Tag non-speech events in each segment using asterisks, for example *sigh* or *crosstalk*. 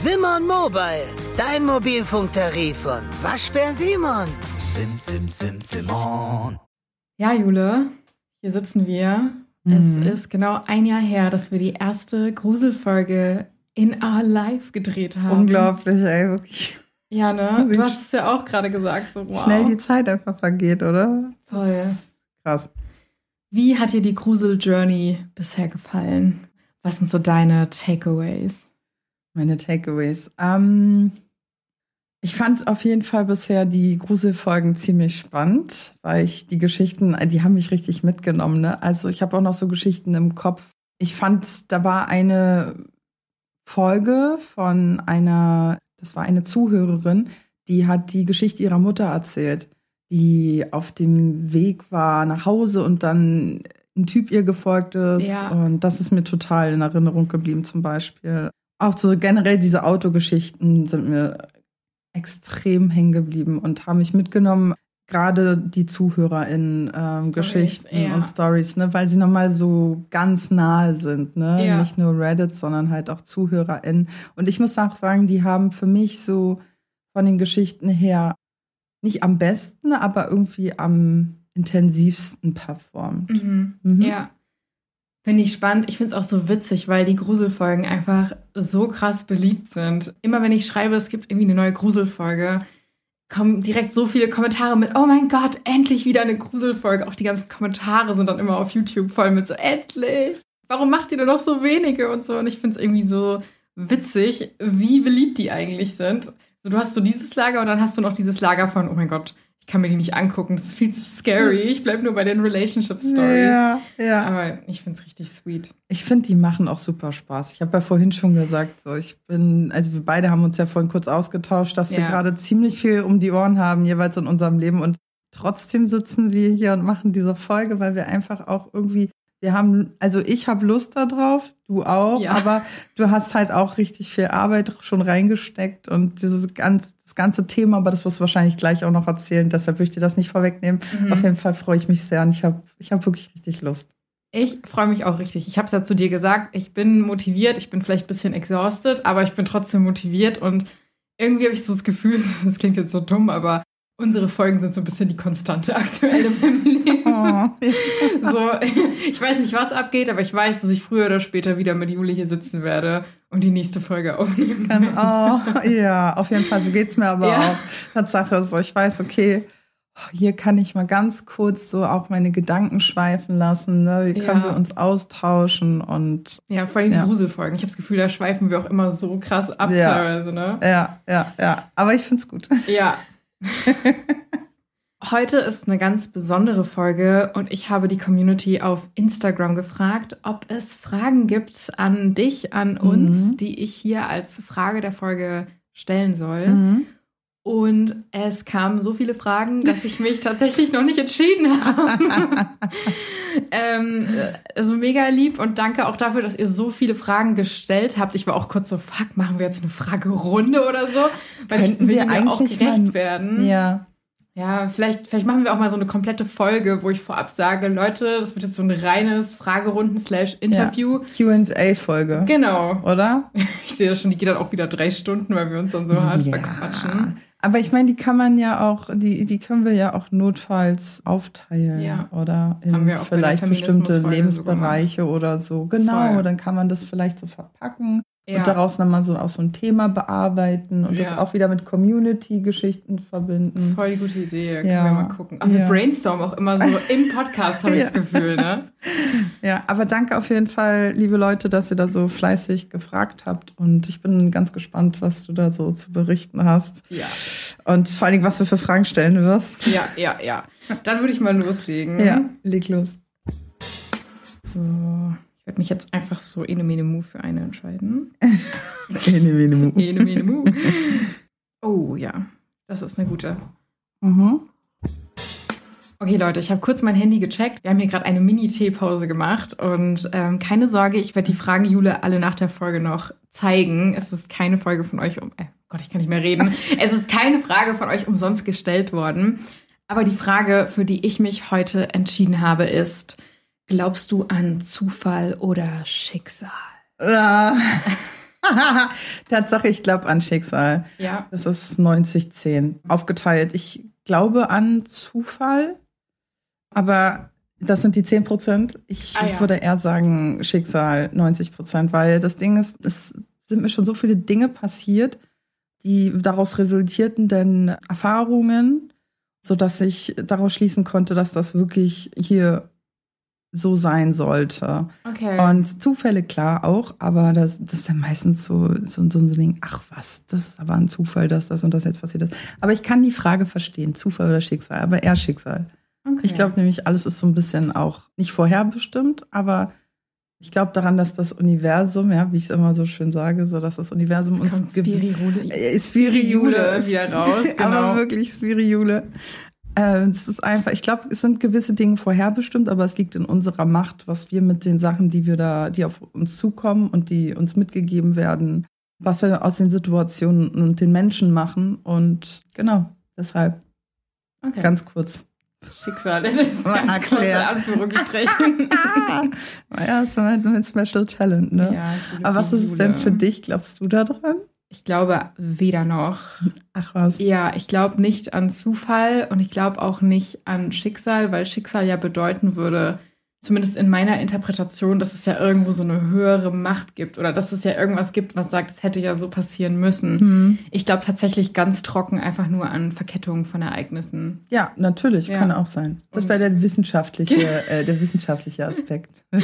Simon Mobile, dein Mobilfunktarif von Waschbär Simon. Sim, sim, sim, Simon. Ja, Jule, hier sitzen wir. Mhm. Es ist genau ein Jahr her, dass wir die erste Gruselfolge in Our Life gedreht haben. Unglaublich, ey, wirklich. Ja, ne? *laughs* Du hast es ja auch gerade gesagt. So, wow. Schnell die Zeit einfach vergeht, oder? Voll. Krass. Wie hat dir die Grusel-Journey bisher gefallen? Was sind so deine Takeaways? Meine Takeaways. Ähm, ich fand auf jeden Fall bisher die Gruselfolgen ziemlich spannend, weil ich die Geschichten, die haben mich richtig mitgenommen. Ne? Also ich habe auch noch so Geschichten im Kopf. Ich fand, da war eine Folge von einer, das war eine Zuhörerin, die hat die Geschichte ihrer Mutter erzählt, die auf dem Weg war nach Hause und dann ein Typ ihr gefolgt ist. Ja. Und das ist mir total in Erinnerung geblieben zum Beispiel. Auch so generell diese Autogeschichten sind mir extrem hängen geblieben und haben mich mitgenommen. Gerade die ZuhörerInnen ähm, Geschichten ja. und Stories, ne, weil sie nochmal so ganz nahe sind, ne? Ja. Nicht nur Reddit, sondern halt auch ZuhörerInnen. Und ich muss auch sagen, die haben für mich so von den Geschichten her nicht am besten, aber irgendwie am intensivsten performt. Mhm. Mhm. Ja. Finde ich spannend. Ich finde es auch so witzig, weil die Gruselfolgen einfach so krass beliebt sind. Immer wenn ich schreibe, es gibt irgendwie eine neue Gruselfolge, kommen direkt so viele Kommentare mit, oh mein Gott, endlich wieder eine Gruselfolge. Auch die ganzen Kommentare sind dann immer auf YouTube voll mit so, endlich. Warum macht ihr nur noch so wenige und so? Und ich finde es irgendwie so witzig, wie beliebt die eigentlich sind. So, du hast so dieses Lager und dann hast du noch dieses Lager von, oh mein Gott, kann mir die nicht angucken, das ist viel zu scary. Ich bleibe nur bei den Relationship Stories. Ja, ja. Aber ich finde es richtig sweet. Ich finde, die machen auch super Spaß. Ich habe ja vorhin schon gesagt, so ich bin, also wir beide haben uns ja vorhin kurz ausgetauscht, dass wir Ja. gerade ziemlich viel um die Ohren haben, jeweils in unserem Leben. Und trotzdem sitzen wir hier und machen diese Folge, weil wir einfach auch irgendwie, wir haben, also ich habe Lust darauf, du auch, Ja. aber du hast halt auch richtig viel Arbeit schon reingesteckt und dieses ganz, das ganze Thema, aber das wirst du wahrscheinlich gleich auch noch erzählen, deshalb würde ich dir das nicht vorwegnehmen. Mhm. Auf jeden Fall freue ich mich sehr und ich habe ich hab wirklich richtig Lust. Ich freue mich auch richtig. Ich habe es ja zu dir gesagt, ich bin motiviert, ich bin vielleicht ein bisschen exhausted, aber ich bin trotzdem motiviert und irgendwie habe ich so das Gefühl, *laughs* das klingt jetzt so dumm, aber unsere Folgen sind so ein bisschen die Konstante aktuell meinem Leben. *laughs* Oh. *laughs* So, ich weiß nicht, was abgeht, aber ich weiß, dass ich früher oder später wieder mit Juli hier sitzen werde und die nächste Folge aufnehmen Kann, oh, ja, auf jeden Fall, so geht's mir aber Ja. auch. Tatsache ist so, ich weiß, okay, hier kann ich mal ganz kurz so auch meine Gedanken schweifen lassen. Ne? Wie können Ja. wir uns austauschen und Ja, vor allem die Ja. Gruselfolgen. Ich habe das Gefühl, da schweifen wir auch immer so krass ab Ja. teilweise, ne? ja, ja, ja. Aber ich find's gut. Ja. *laughs* Heute ist eine ganz besondere Folge und ich habe die Community auf Instagram gefragt, ob es Fragen gibt an dich, an uns, Mhm. die ich hier als Frage der Folge stellen soll. Mhm. Und es kamen so viele Fragen, dass ich mich *laughs* tatsächlich noch nicht entschieden habe. *laughs* ähm, äh, also mega lieb und danke auch dafür, dass ihr so viele Fragen gestellt habt. Ich war auch kurz so, fuck, machen wir jetzt eine Fragerunde oder so? Weil Könnten ich will wir mir auch eigentlich gerecht mal- werden. Ja, Ja, vielleicht, vielleicht machen wir auch mal so eine komplette Folge, wo ich vorab sage, Leute, das wird jetzt so ein reines Fragerunden-Interview. QA-Folge. Genau. Oder? *laughs* Ich sehe das schon, die geht dann auch wieder drei Stunden, weil wir uns dann so hart verquatschen. Aber ich meine, die kann man ja auch, die, die können wir ja auch notfalls aufteilen. Ja. Oder in Haben wir auch bei der vielleicht bestimmte Lebensbereiche oder so. Genau, Voll. dann kann man das vielleicht so verpacken. Ja. Und daraus nochmal so auch so ein Thema bearbeiten und das Ja. auch wieder mit Community-Geschichten verbinden. Voll die gute Idee, können Ja. wir mal gucken. Aber wir Ja. brainstormen auch immer so im Podcast, habe *laughs* ich das. Gefühl, ne? *laughs* Ja, aber danke auf jeden Fall, liebe Leute, dass ihr da so fleißig gefragt habt. Und ich bin ganz gespannt, was du da so zu berichten hast. Ja, Und vor allen Dingen, was du für Fragen stellen wirst. ja, ja, ja. Dann würde ich mal loslegen. Ja, leg los. So, werde mich jetzt einfach so ene mene mu für eine entscheiden. *laughs* Ene, mene, mu. *laughs* Ene mene mu. Oh ja, das ist eine gute. Mhm. Okay, Leute, ich habe kurz mein Handy gecheckt. Wir haben hier gerade eine Mini-Teepause gemacht und ähm, keine Sorge, ich werde die Fragen Jule alle nach der Folge noch zeigen. Es ist keine Folge von euch um. Äh, Gott, ich kann nicht mehr reden. *laughs* es ist keine Frage von euch umsonst gestellt worden. Aber die Frage, für die ich mich heute entschieden habe, ist: Glaubst du an Zufall oder Schicksal? Ah, *laughs* Tatsache, ich glaube an Schicksal. Ja. Das ist 90-10 aufgeteilt. Ich glaube an Zufall, aber das sind die 10 Prozent. Ich Ah, ja. würde eher sagen Schicksal 90 Prozent, weil das Ding ist, es sind mir schon so viele Dinge passiert, die daraus resultierten denn Erfahrungen, sodass ich daraus schließen konnte, dass das wirklich hier so sein sollte. Okay. Und Zufälle klar auch, aber das, das ist ja meistens so, so, so ein Ding, ach was, das ist aber ein Zufall, dass das und das jetzt passiert ist. Aber ich kann die Frage verstehen, Zufall oder Schicksal, aber eher Schicksal. okay. Ich glaube nämlich, alles ist so ein bisschen auch nicht vorherbestimmt, aber ich glaube daran, dass das Universum, ja, wie ich es immer so schön sage, so dass das Universum Jetzt uns Spirihole. äh, Spiriule wieder raus, *laughs* genau. aber wirklich Spiriule. Äh, Es ist einfach, ich glaube, es sind gewisse Dinge vorherbestimmt, aber es liegt in unserer Macht, was wir mit den Sachen, die wir da, die auf uns zukommen und die uns mitgegeben werden, was wir aus den Situationen und den Menschen machen. Und genau, deshalb Okay. ganz kurz. Schicksal. *laughs* Das ist ganz kurz in erklären. Anführungsstrichen. *laughs* naja, ist mit, mit Special Talent, ne? Ja, aber was ist es denn für dich? Glaubst du da dran? Ich glaube weder noch. Ach was. Ja, ich glaube nicht an Zufall und ich glaube auch nicht an Schicksal, weil Schicksal ja bedeuten würde, zumindest in meiner Interpretation, dass es ja irgendwo so eine höhere Macht gibt oder dass es ja irgendwas gibt, was sagt, es hätte ja so passieren müssen. Hm. Ich glaube tatsächlich ganz trocken einfach nur an Verkettungen von Ereignissen. Ja, natürlich, Ja. kann auch sein. Das wäre der wissenschaftliche, *laughs* äh, der wissenschaftliche Aspekt. *laughs*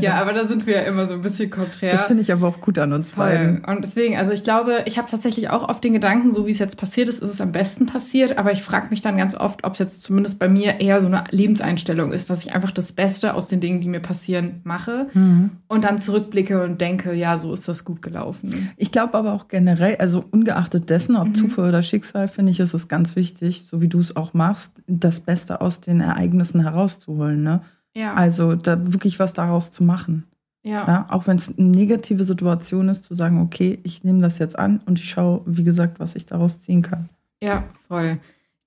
Ja, aber da sind wir ja immer so ein bisschen konträr. Das finde ich aber auch gut an uns beiden. Voll. Und deswegen, also ich glaube, ich habe tatsächlich auch oft den Gedanken, so wie es jetzt passiert ist, ist es am besten passiert. Aber ich frage mich dann ganz oft, ob es jetzt zumindest bei mir eher so eine Lebenseinstellung ist, dass ich einfach das Beste aus den Dingen, die mir passieren, mache Mhm. und dann zurückblicke und denke, ja, so ist das gut gelaufen. Ich glaube aber auch generell, also ungeachtet dessen, ob Mhm. Zufall oder Schicksal, finde ich, ist es ganz wichtig, so wie du es auch machst, das Beste aus den Ereignissen herauszuholen. Ne? Ja. Also da wirklich was daraus zu machen. ja. Ja? Auch wenn es eine negative Situation ist, zu sagen, okay, ich nehme das jetzt an und ich schaue, wie gesagt, was ich daraus ziehen kann. Ja, voll.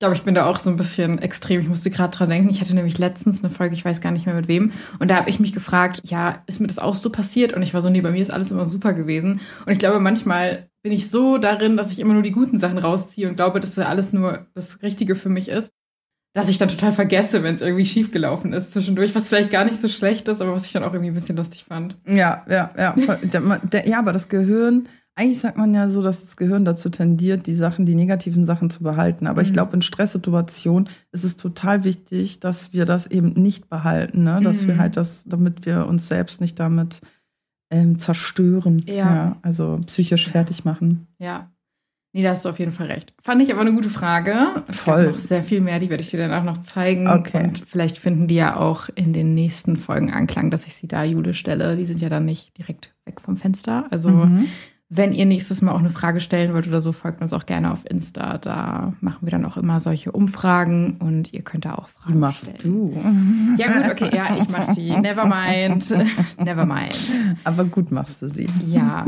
Ich glaube, ich bin da auch so ein bisschen extrem. Ich musste gerade dran denken. Ich hatte nämlich letztens eine Folge, ich weiß gar nicht mehr mit wem. Und da habe ich mich gefragt, ja, ist mir das auch so passiert? Und ich war so, nee, bei mir ist alles immer super gewesen. Und ich glaube, manchmal bin ich so darin, dass ich immer nur die guten Sachen rausziehe und glaube, dass das alles nur das Richtige für mich ist, dass ich dann total vergesse, wenn es irgendwie schiefgelaufen ist zwischendurch, was vielleicht gar nicht so schlecht ist, aber was ich dann auch irgendwie ein bisschen lustig fand. Ja, ja, ja. *laughs* ja, aber das Gehirn, eigentlich sagt man ja so, dass das Gehirn dazu tendiert, die Sachen, die negativen Sachen zu behalten. Aber ich Mhm. glaube, in Stresssituationen ist es total wichtig, dass wir das eben nicht behalten, ne? Dass Mhm. wir halt das, damit wir uns selbst nicht damit ähm, zerstören. Ja. Also psychisch fertig machen. Ja. Nee, da hast du auf jeden Fall recht. Fand ich aber eine gute Frage. Es Voll. gibt noch sehr viel mehr, die werde ich dir dann auch noch zeigen. Okay. Und vielleicht finden die ja auch in den nächsten Folgen Anklang, dass ich sie da Jule stelle. Die sind ja dann nicht direkt weg vom Fenster. Also Mhm. Wenn ihr nächstes Mal auch eine Frage stellen wollt oder so, folgt uns auch gerne auf Insta. Da machen wir dann auch immer solche Umfragen und ihr könnt da auch Fragen Wie machst stellen. du? Ja gut, okay, ja, ich mach die. Never mind. Never mind. Aber gut machst du sie. Ja.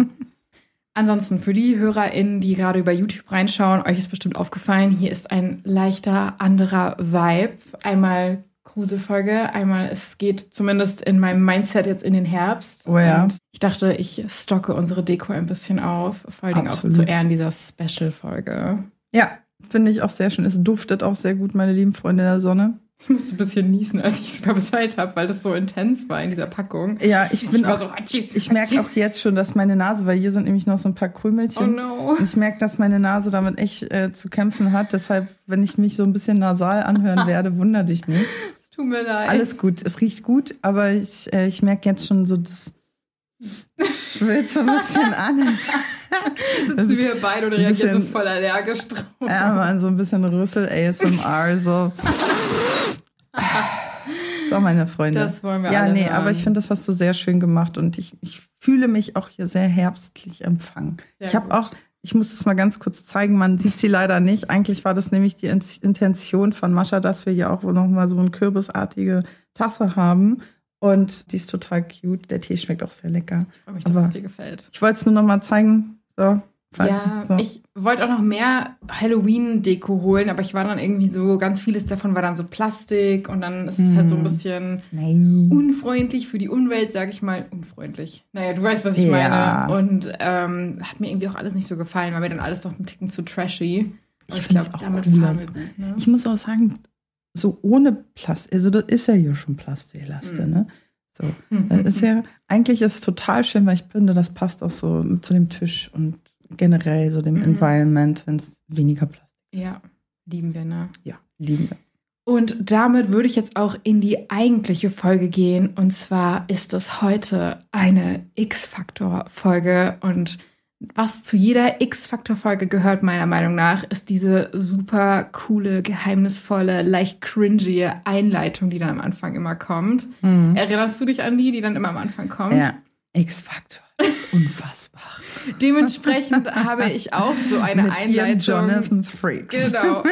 Ansonsten für die HörerInnen, die gerade über YouTube reinschauen, euch ist bestimmt aufgefallen, hier ist ein leichter anderer Vibe. Einmal Gruselfolge, einmal es geht zumindest in meinem Mindset jetzt in den Herbst. Oh ja. Und ich dachte, ich stocke unsere Deko ein bisschen auf, vor allen Dingen auch zu Ehren dieser Special-Folge. Ja, finde ich auch sehr schön. Es duftet auch sehr gut, meine lieben Freunde der Sonne. Ich musste ein bisschen niesen, als ich es verbeseit habe, weil das so intens war in dieser Packung. Ja, ich bin ich auch so, Hatschi, Ich merke auch jetzt schon, dass meine Nase, weil hier sind nämlich noch so ein paar Oh Krümelchen. no. Und ich merke, dass meine Nase damit echt äh, zu kämpfen hat. Deshalb, wenn ich mich so ein bisschen nasal anhören *laughs* werde, wunder dich nicht. Tut mir leid. Alles gut, es riecht gut, aber ich, äh, ich merke jetzt schon so, das schwillt so ein bisschen *laughs* an. Das Sitzen ist wir beide und reagieren so voll allergisch drauf. Ja, man, so ein bisschen Rüssel ASMR, so. So, meine Freunde. Das wollen wir ja, alle nee, hören. aber ich finde, das hast du sehr schön gemacht und ich, ich fühle mich auch hier sehr herbstlich empfangen. Sehr ich habe auch, ich muss es mal ganz kurz zeigen, man sieht sie leider nicht. Eigentlich war das nämlich die In- Intention von Mascha, dass wir hier auch noch mal so eine kürbisartige Tasse haben. Und die ist total cute. Der Tee schmeckt auch sehr lecker. Ich freue mich, dass aber- es dir gefällt. Ich wollte es nur noch mal zeigen. So, Ja, so. ich wollte auch noch mehr Halloween-Deko holen, aber ich war dann irgendwie so, ganz vieles davon war dann so Plastik und dann ist es halt so ein Hm. bisschen Nein. unfreundlich für die Umwelt, sage ich mal. Unfreundlich. Naja, du weißt, was ich Ja. meine. Und ähm, hat mir irgendwie auch alles nicht so gefallen, weil mir dann alles doch ein Ticken zu trashy. Und Ich find's auch damit wir so. ne? Ich muss auch sagen, so ohne Plastik, also das ist ja hier schon Plastelaste, Mhm. ne? So. Das ist ja, eigentlich ist es total schön, weil ich finde, das passt auch so zu dem Tisch und generell so dem Mhm. Environment, wenn es weniger Plastik Ja, lieben wir, ne? Ja, lieben wir. Und damit würde ich jetzt auch in die eigentliche Folge gehen. Und zwar ist es heute eine X-Faktor-Folge. Und was zu jeder X-Faktor-Folge gehört, meiner Meinung nach, ist diese super coole, geheimnisvolle, leicht cringy Einleitung, die dann am Anfang immer kommt. Erinnerst du dich an die, die dann immer am Anfang kommt? Ja, X-Faktor ist unfassbar. Dementsprechend habe ich auch so eine Mit Einleitung. Jonathan Frakes. Genau,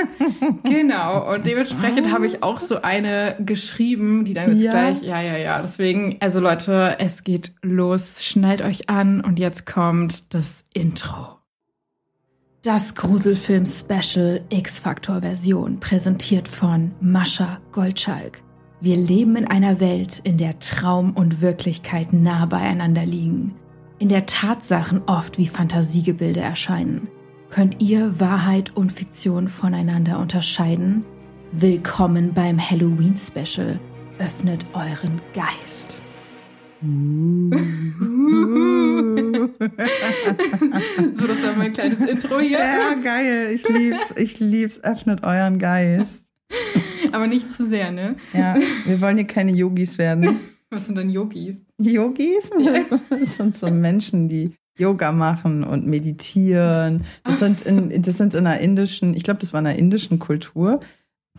genau. Und dementsprechend habe ich auch so eine geschrieben, die dann jetzt Ja. gleich, ja, ja, ja. Deswegen, also Leute, es geht los. Schnallt euch an und jetzt kommt das Intro. Das Gruselfilm-Special X-Factor-Version, präsentiert von Mascha Goldschalk. Wir leben in einer Welt, in der Traum und Wirklichkeit nah beieinander liegen, in der Tatsachen oft wie Fantasiegebilde erscheinen. Könnt ihr Wahrheit und Fiktion voneinander unterscheiden? Willkommen beim Halloween-Special. Öffnet euren Geist. *laughs* So, das war mein kleines Intro hier. ja, geil. Ich lieb's. Ich lieb's. Öffnet euren Geist. Aber nicht zu sehr, ne? Ja, wir wollen hier keine Yogis werden. Was sind denn Yogis? Yogis? *laughs* Das sind so Menschen, die Yoga machen und meditieren. Das sind in, das sind in einer indischen, ich glaube, das war in einer indischen Kultur.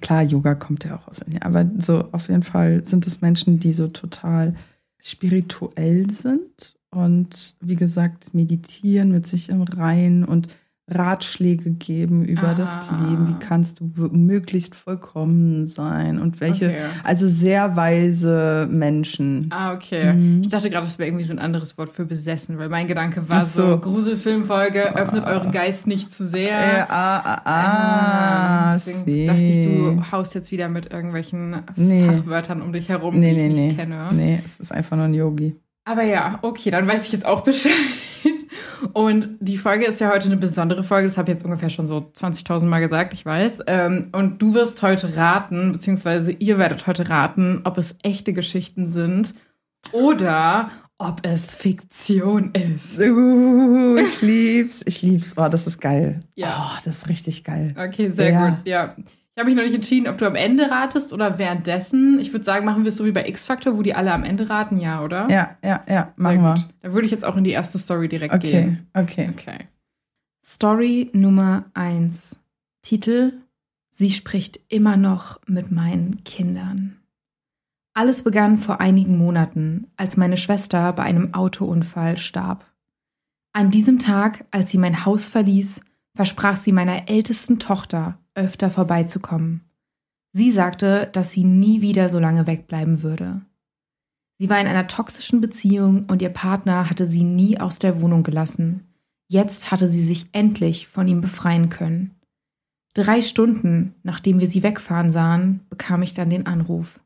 Klar, Yoga kommt ja auch aus Indien, aber so auf jeden Fall sind es Menschen, die so total spirituell sind und wie gesagt, meditieren mit sich im Rein und Ratschläge geben über das Ah. Leben. Wie kannst du möglichst vollkommen sein und welche, Okay. also sehr weise Menschen. Ah, okay. Mhm. Ich dachte gerade, das wäre irgendwie so ein anderes Wort für besessen, weil mein Gedanke war so. so, Gruselfilmfolge, öffnet euren Geist nicht zu sehr. Äh, ah, ah, ah, Ähm, deswegen see. dachte ich, du haust jetzt wieder mit irgendwelchen Nee. Fachwörtern um dich herum, Nee, die nee, ich nee. nicht kenne. Nee, es ist einfach nur ein Yogi. Aber ja, okay, dann weiß ich jetzt auch Bescheid. Und die Folge ist ja heute eine besondere Folge, das habe ich jetzt ungefähr schon so 20.000 Mal gesagt, ich weiß. Ähm, Und du wirst heute raten, beziehungsweise ihr werdet heute raten, ob es echte Geschichten sind oder ob es Fiktion ist. Uh, ich lieb's, ich lieb's. Oh, das ist geil. Ja. Oh, das ist richtig geil. Okay, sehr Ja. gut. Ja. Ich habe mich noch nicht entschieden, ob du am Ende ratest oder währenddessen. Ich würde sagen, machen wir es so wie bei X-Factor, wo die alle am Ende raten, ja, oder? Ja, ja, ja, machen wir. Da würde ich jetzt auch in die erste Story direkt Okay, gehen. okay. Okay. Story Nummer 1. Titel Sie spricht immer noch mit meinen Kindern. Alles begann vor einigen Monaten, als meine Schwester bei einem Autounfall starb. An diesem Tag, als sie mein Haus verließ, versprach sie meiner ältesten Tochter, öfter vorbeizukommen. Sie sagte, dass sie nie wieder so lange wegbleiben würde. Sie war in einer toxischen Beziehung und ihr Partner hatte sie nie aus der Wohnung gelassen. Jetzt hatte sie sich endlich von ihm befreien können. Drei Stunden, nachdem wir sie wegfahren sahen, bekam ich dann den Anruf.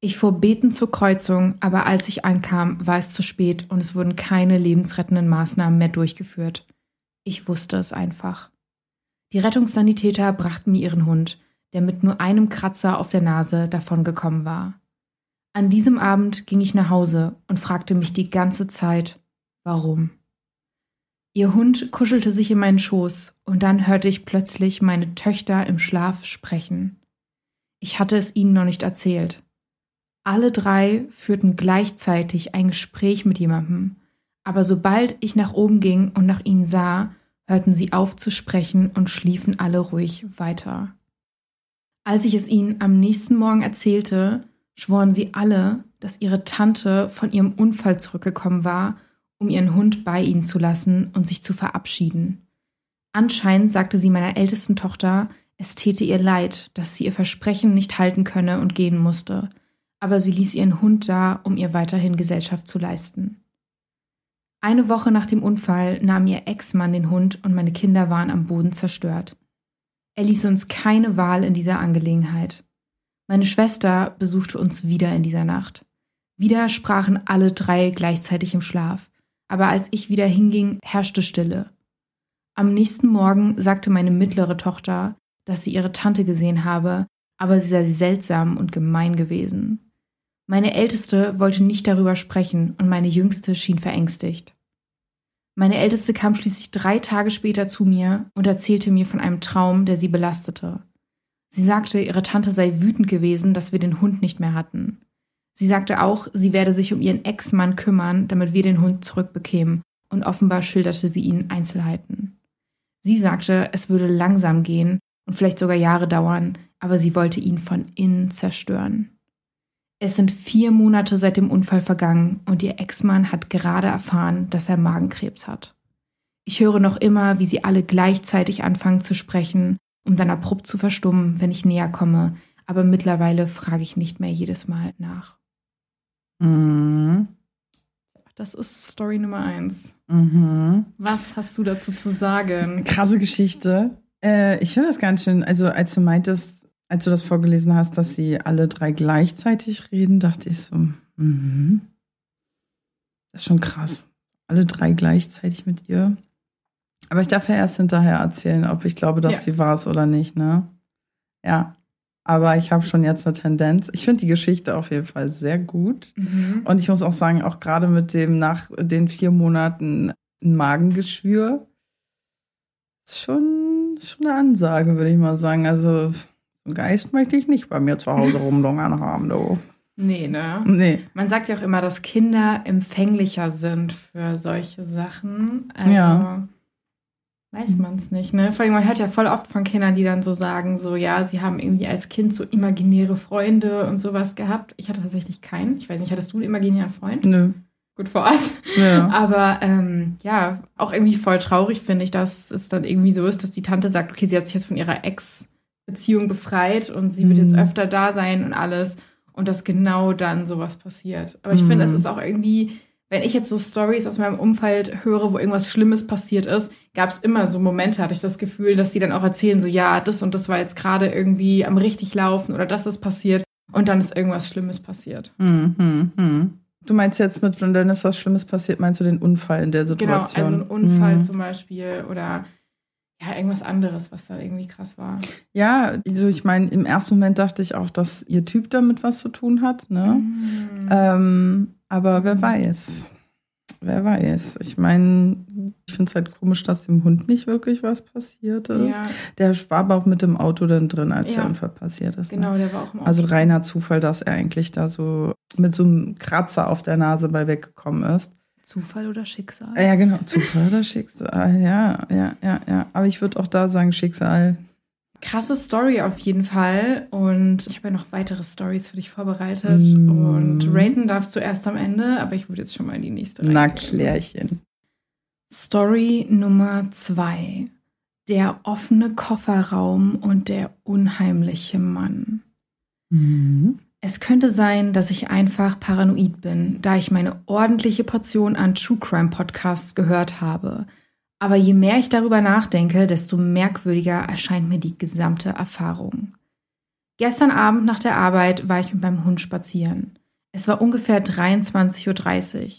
Ich fuhr betend zur Kreuzung, aber als ich ankam, war es zu spät und es wurden keine lebensrettenden Maßnahmen mehr durchgeführt. Ich wusste es einfach. Die Rettungssanitäter brachten mir ihren Hund, der mit nur einem Kratzer auf der Nase davongekommen war. An diesem Abend ging ich nach Hause und fragte mich die ganze Zeit, warum. Ihr Hund kuschelte sich in meinen Schoß und dann hörte ich plötzlich meine Töchter im Schlaf sprechen. Ich hatte es ihnen noch nicht erzählt. Alle drei führten gleichzeitig ein Gespräch mit jemandem, aber sobald ich nach oben ging und nach ihnen sah, hörten sie auf zu sprechen und schliefen alle ruhig weiter. Als ich es ihnen am nächsten Morgen erzählte, schworen sie alle, dass ihre Tante von ihrem Unfall zurückgekommen war, um ihren Hund bei ihnen zu lassen und sich zu verabschieden. Anscheinend sagte sie meiner ältesten Tochter, es täte ihr leid, dass sie ihr Versprechen nicht halten könne und gehen musste, aber sie ließ ihren Hund da, um ihr weiterhin Gesellschaft zu leisten. Eine Woche nach dem Unfall nahm ihr Ex-Mann den Hund und meine Kinder waren am Boden zerstört. Er ließ uns keine Wahl in dieser Angelegenheit. Meine Schwester besuchte uns wieder in dieser Nacht. Wieder sprachen alle drei gleichzeitig im Schlaf, aber als ich wieder hinging, herrschte Stille. Am nächsten Morgen sagte meine mittlere Tochter, dass sie ihre Tante gesehen habe, aber sie sei seltsam und gemein gewesen. Meine Älteste wollte nicht darüber sprechen und meine Jüngste schien verängstigt. Meine Älteste kam schließlich drei Tage später zu mir und erzählte mir von einem Traum, der sie belastete. Sie sagte, ihre Tante sei wütend gewesen, dass wir den Hund nicht mehr hatten. Sie sagte auch, sie werde sich um ihren Ex-Mann kümmern, damit wir den Hund zurückbekämen, und offenbar schilderte sie ihnen Einzelheiten. Sie sagte, es würde langsam gehen und vielleicht sogar Jahre dauern, aber sie wollte ihn von innen zerstören. Es sind vier Monate seit dem Unfall vergangen und ihr Ex-Mann hat gerade erfahren, dass er Magenkrebs hat. Ich höre noch immer, wie sie alle gleichzeitig anfangen zu sprechen, um dann abrupt zu verstummen, wenn ich näher komme, aber mittlerweile frage ich nicht mehr jedes Mal nach. Mhm. Das ist Story Nummer eins. Mhm. Was hast du dazu zu sagen? Krasse Geschichte. Äh, ich finde das ganz schön. Also, als du meintest, als du das vorgelesen hast, dass sie alle drei gleichzeitig reden, dachte ich so, mhm. Das ist schon krass. Alle drei gleichzeitig mit ihr. Aber ich darf ja erst hinterher erzählen, ob ich glaube, dass Ja. sie war es oder nicht, ne? Ja. Aber ich habe schon jetzt eine Tendenz. Ich finde die Geschichte auf jeden Fall sehr gut. Mhm. Und ich muss auch sagen, auch gerade mit dem nach den vier Monaten ein Magengeschwür ist schon, schon eine Ansage, würde ich mal sagen. Also so einen Geist möchte ich nicht bei mir zu Hause rumlungern haben, du. Nee, ne? Nee. Man sagt ja auch immer, dass Kinder empfänglicher sind für solche Sachen. Also, Ja. Weiß man es nicht, ne? Vor allem, man hört ja voll oft von Kindern, die dann so sagen, so, ja, sie haben irgendwie als Kind so imaginäre Freunde und sowas gehabt. Ich hatte tatsächlich keinen. Ich weiß nicht, hattest du einen imaginären Freund? Nö. Gut vor uns. Ja. Aber ähm, ja, auch irgendwie voll traurig finde ich, dass es dann irgendwie so ist, dass die Tante sagt, okay, sie hat sich jetzt von ihrer Ex-Beziehung befreit und sie wird Mhm. jetzt öfter da sein und alles. Und dass genau dann sowas passiert. Aber ich finde, es Mhm. ist auch irgendwie, wenn ich jetzt so Stories aus meinem Umfeld höre, wo irgendwas Schlimmes passiert ist, gab es immer so Momente, hatte ich das Gefühl, dass sie dann auch erzählen, so ja, das und das war jetzt gerade irgendwie am richtig laufen oder das ist passiert und dann ist irgendwas Schlimmes passiert. Hm, hm, hm. Du meinst jetzt mit, wenn dann ist was Schlimmes passiert, meinst du den Unfall in der Genau, Situation? also ein Unfall Hm. zum Beispiel oder ja, irgendwas anderes, was da irgendwie krass war. Ja, also ich meine, im ersten Moment dachte ich auch, dass ihr Typ damit was zu tun hat, ne? Mhm. Ähm, aber wer weiß. Wer weiß. Ich meine, ich finde es halt komisch, dass dem Hund nicht wirklich was passiert ist. ja, Der war aber auch mit dem Auto dann drin, als Ja. der Unfall passiert ist. genau, Ne? der war auch im Auto. Also reiner Zufall, dass er eigentlich da so mit so einem Kratzer auf der Nase bei weggekommen ist. Zufall oder Schicksal? Ja, genau. Zufall oder Schicksal. Ja, ja, ja, ja. Aber ich würde auch da sagen Schicksal. Krasse Story auf jeden Fall. Und ich habe ja noch weitere Stories für dich vorbereitet. Mm. Und raten darfst du erst am Ende, aber ich würde jetzt schon mal in die nächste Na. Klärchen. Story Nummer zwei. Der offene Kofferraum und der unheimliche Mann. Mhm. Es könnte sein, dass ich einfach paranoid bin, da ich meine ordentliche Portion an True Crime Podcasts gehört habe. Aber je mehr ich darüber nachdenke, desto merkwürdiger erscheint mir die gesamte Erfahrung. Gestern Abend nach der Arbeit war ich mit meinem Hund spazieren. Es war ungefähr 23.30 Uhr.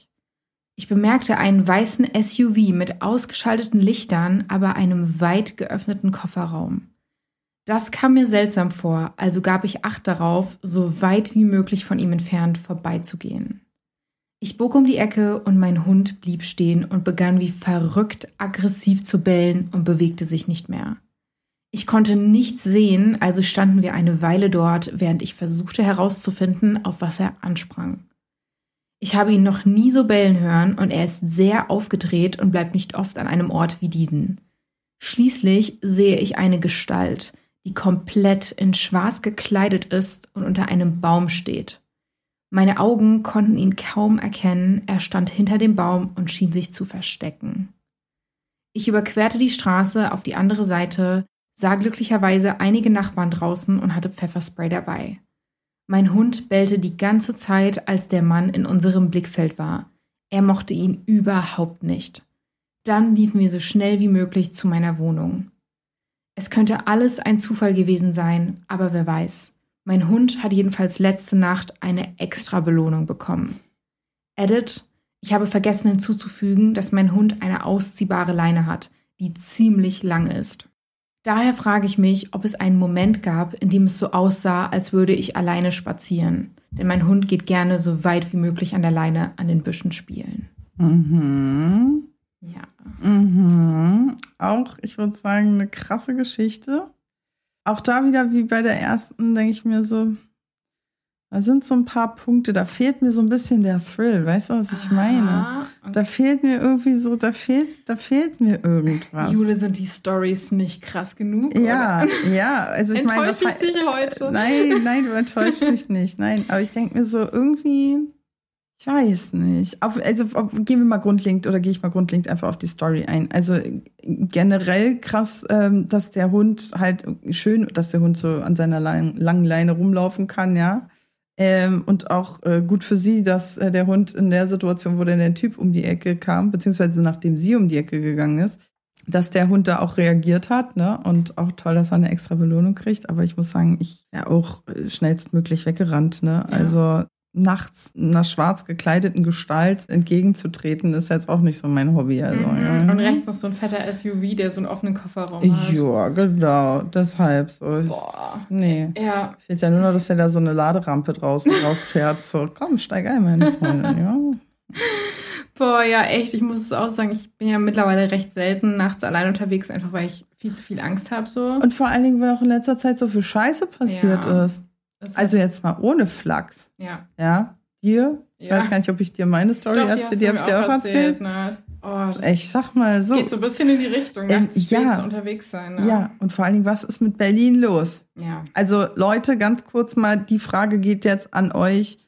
Ich bemerkte einen weißen SUV mit ausgeschalteten Lichtern, aber einem weit geöffneten Kofferraum. Das kam mir seltsam vor, also gab ich Acht darauf, so weit wie möglich von ihm entfernt vorbeizugehen. Ich bog um die Ecke und mein Hund blieb stehen und begann wie verrückt aggressiv zu bellen und bewegte sich nicht mehr. Ich konnte nichts sehen, also standen wir eine Weile dort, während ich versuchte herauszufinden, auf was er ansprang. Ich habe ihn noch nie so bellen hören und er ist sehr aufgedreht und bleibt nicht oft an einem Ort wie diesen. Schließlich sehe ich eine Gestalt, die komplett in schwarz gekleidet ist und unter einem Baum steht. Meine Augen konnten ihn kaum erkennen, er stand hinter dem Baum und schien sich zu verstecken. Ich überquerte die Straße auf die andere Seite, sah glücklicherweise einige Nachbarn draußen und hatte Pfefferspray dabei. Mein Hund bellte die ganze Zeit, als der Mann in unserem Blickfeld war. Er mochte ihn überhaupt nicht. Dann liefen wir so schnell wie möglich zu meiner Wohnung. Es könnte alles ein Zufall gewesen sein, aber wer weiß. Mein Hund hat jedenfalls letzte Nacht eine extra Belohnung bekommen. Edit, ich habe vergessen hinzuzufügen, dass mein Hund eine ausziehbare Leine hat, die ziemlich lang ist. Daher frage ich mich, ob es einen Moment gab, in dem es so aussah, als würde ich alleine spazieren. Denn mein Hund geht gerne so weit wie möglich an der Leine an den Büschen spielen. Mhm. Ja. Mhm. Auch, ich würde sagen, eine krasse Geschichte. Auch da wieder wie bei der ersten, denke ich mir so, da sind so ein paar Punkte, da fehlt mir so ein bisschen der Thrill, weißt du, was ich meine? Aha. Da fehlt mir irgendwie so, da fehlt, da fehlt mir irgendwas. Jule, sind die Stories nicht krass genug? ja, Oder? ja, also ich meine, Enttäuscht ich dich heute? Nein, nein, du enttäuscht mich nicht. Nein, aber ich denke mir so irgendwie, ich weiß nicht. Auf, also auf, gehen wir mal grundlegend oder gehe ich mal grundlegend einfach auf die Story ein. Also generell krass, ähm, dass der Hund halt schön, dass der Hund so an seiner lang, langen Leine rumlaufen kann, ja. Ähm, und auch äh, gut für sie, dass äh, der Hund in der Situation, wo dann der Typ um die Ecke kam, beziehungsweise nachdem sie um die Ecke gegangen ist, dass der Hund da auch reagiert hat, ne? Und auch toll, dass er eine extra Belohnung kriegt. Aber ich muss sagen, ich ja auch äh, schnellstmöglich weggerannt, ne? Ja. Also nachts einer schwarz gekleideten Gestalt entgegenzutreten, ist jetzt auch nicht so mein Hobby. Also, Mhm. ja. Und rechts noch so ein fetter SUV, der so einen offenen Kofferraum hat. Ja, genau. Deshalb so. Boah. Nee. Ja, Fehlt ja nur noch, dass der da so eine Laderampe draußen *laughs* rausfährt. So, komm, steig ein, meine Freundin. Ja. boah, ja, echt. Ich muss es auch sagen, ich bin ja mittlerweile recht selten nachts allein unterwegs, einfach weil ich viel zu viel Angst habe. So. Und vor allen Dingen, weil auch in letzter Zeit so viel Scheiße passiert Ja. ist. Das Also jetzt mal ohne Flachs. ja. Ja, dir? Ich Ja. weiß gar nicht, ob ich dir meine Story Doch, erzählt. Die habe ich dir auch erzählt. Ne? Oh, Ich sag mal so. geht so ein bisschen in die Richtung, Ähm, nachts ja. unterwegs sein. Ne? Ja, und vor allen Dingen, was ist mit Berlin los? Ja. Also Leute, ganz kurz mal, die Frage geht jetzt an euch.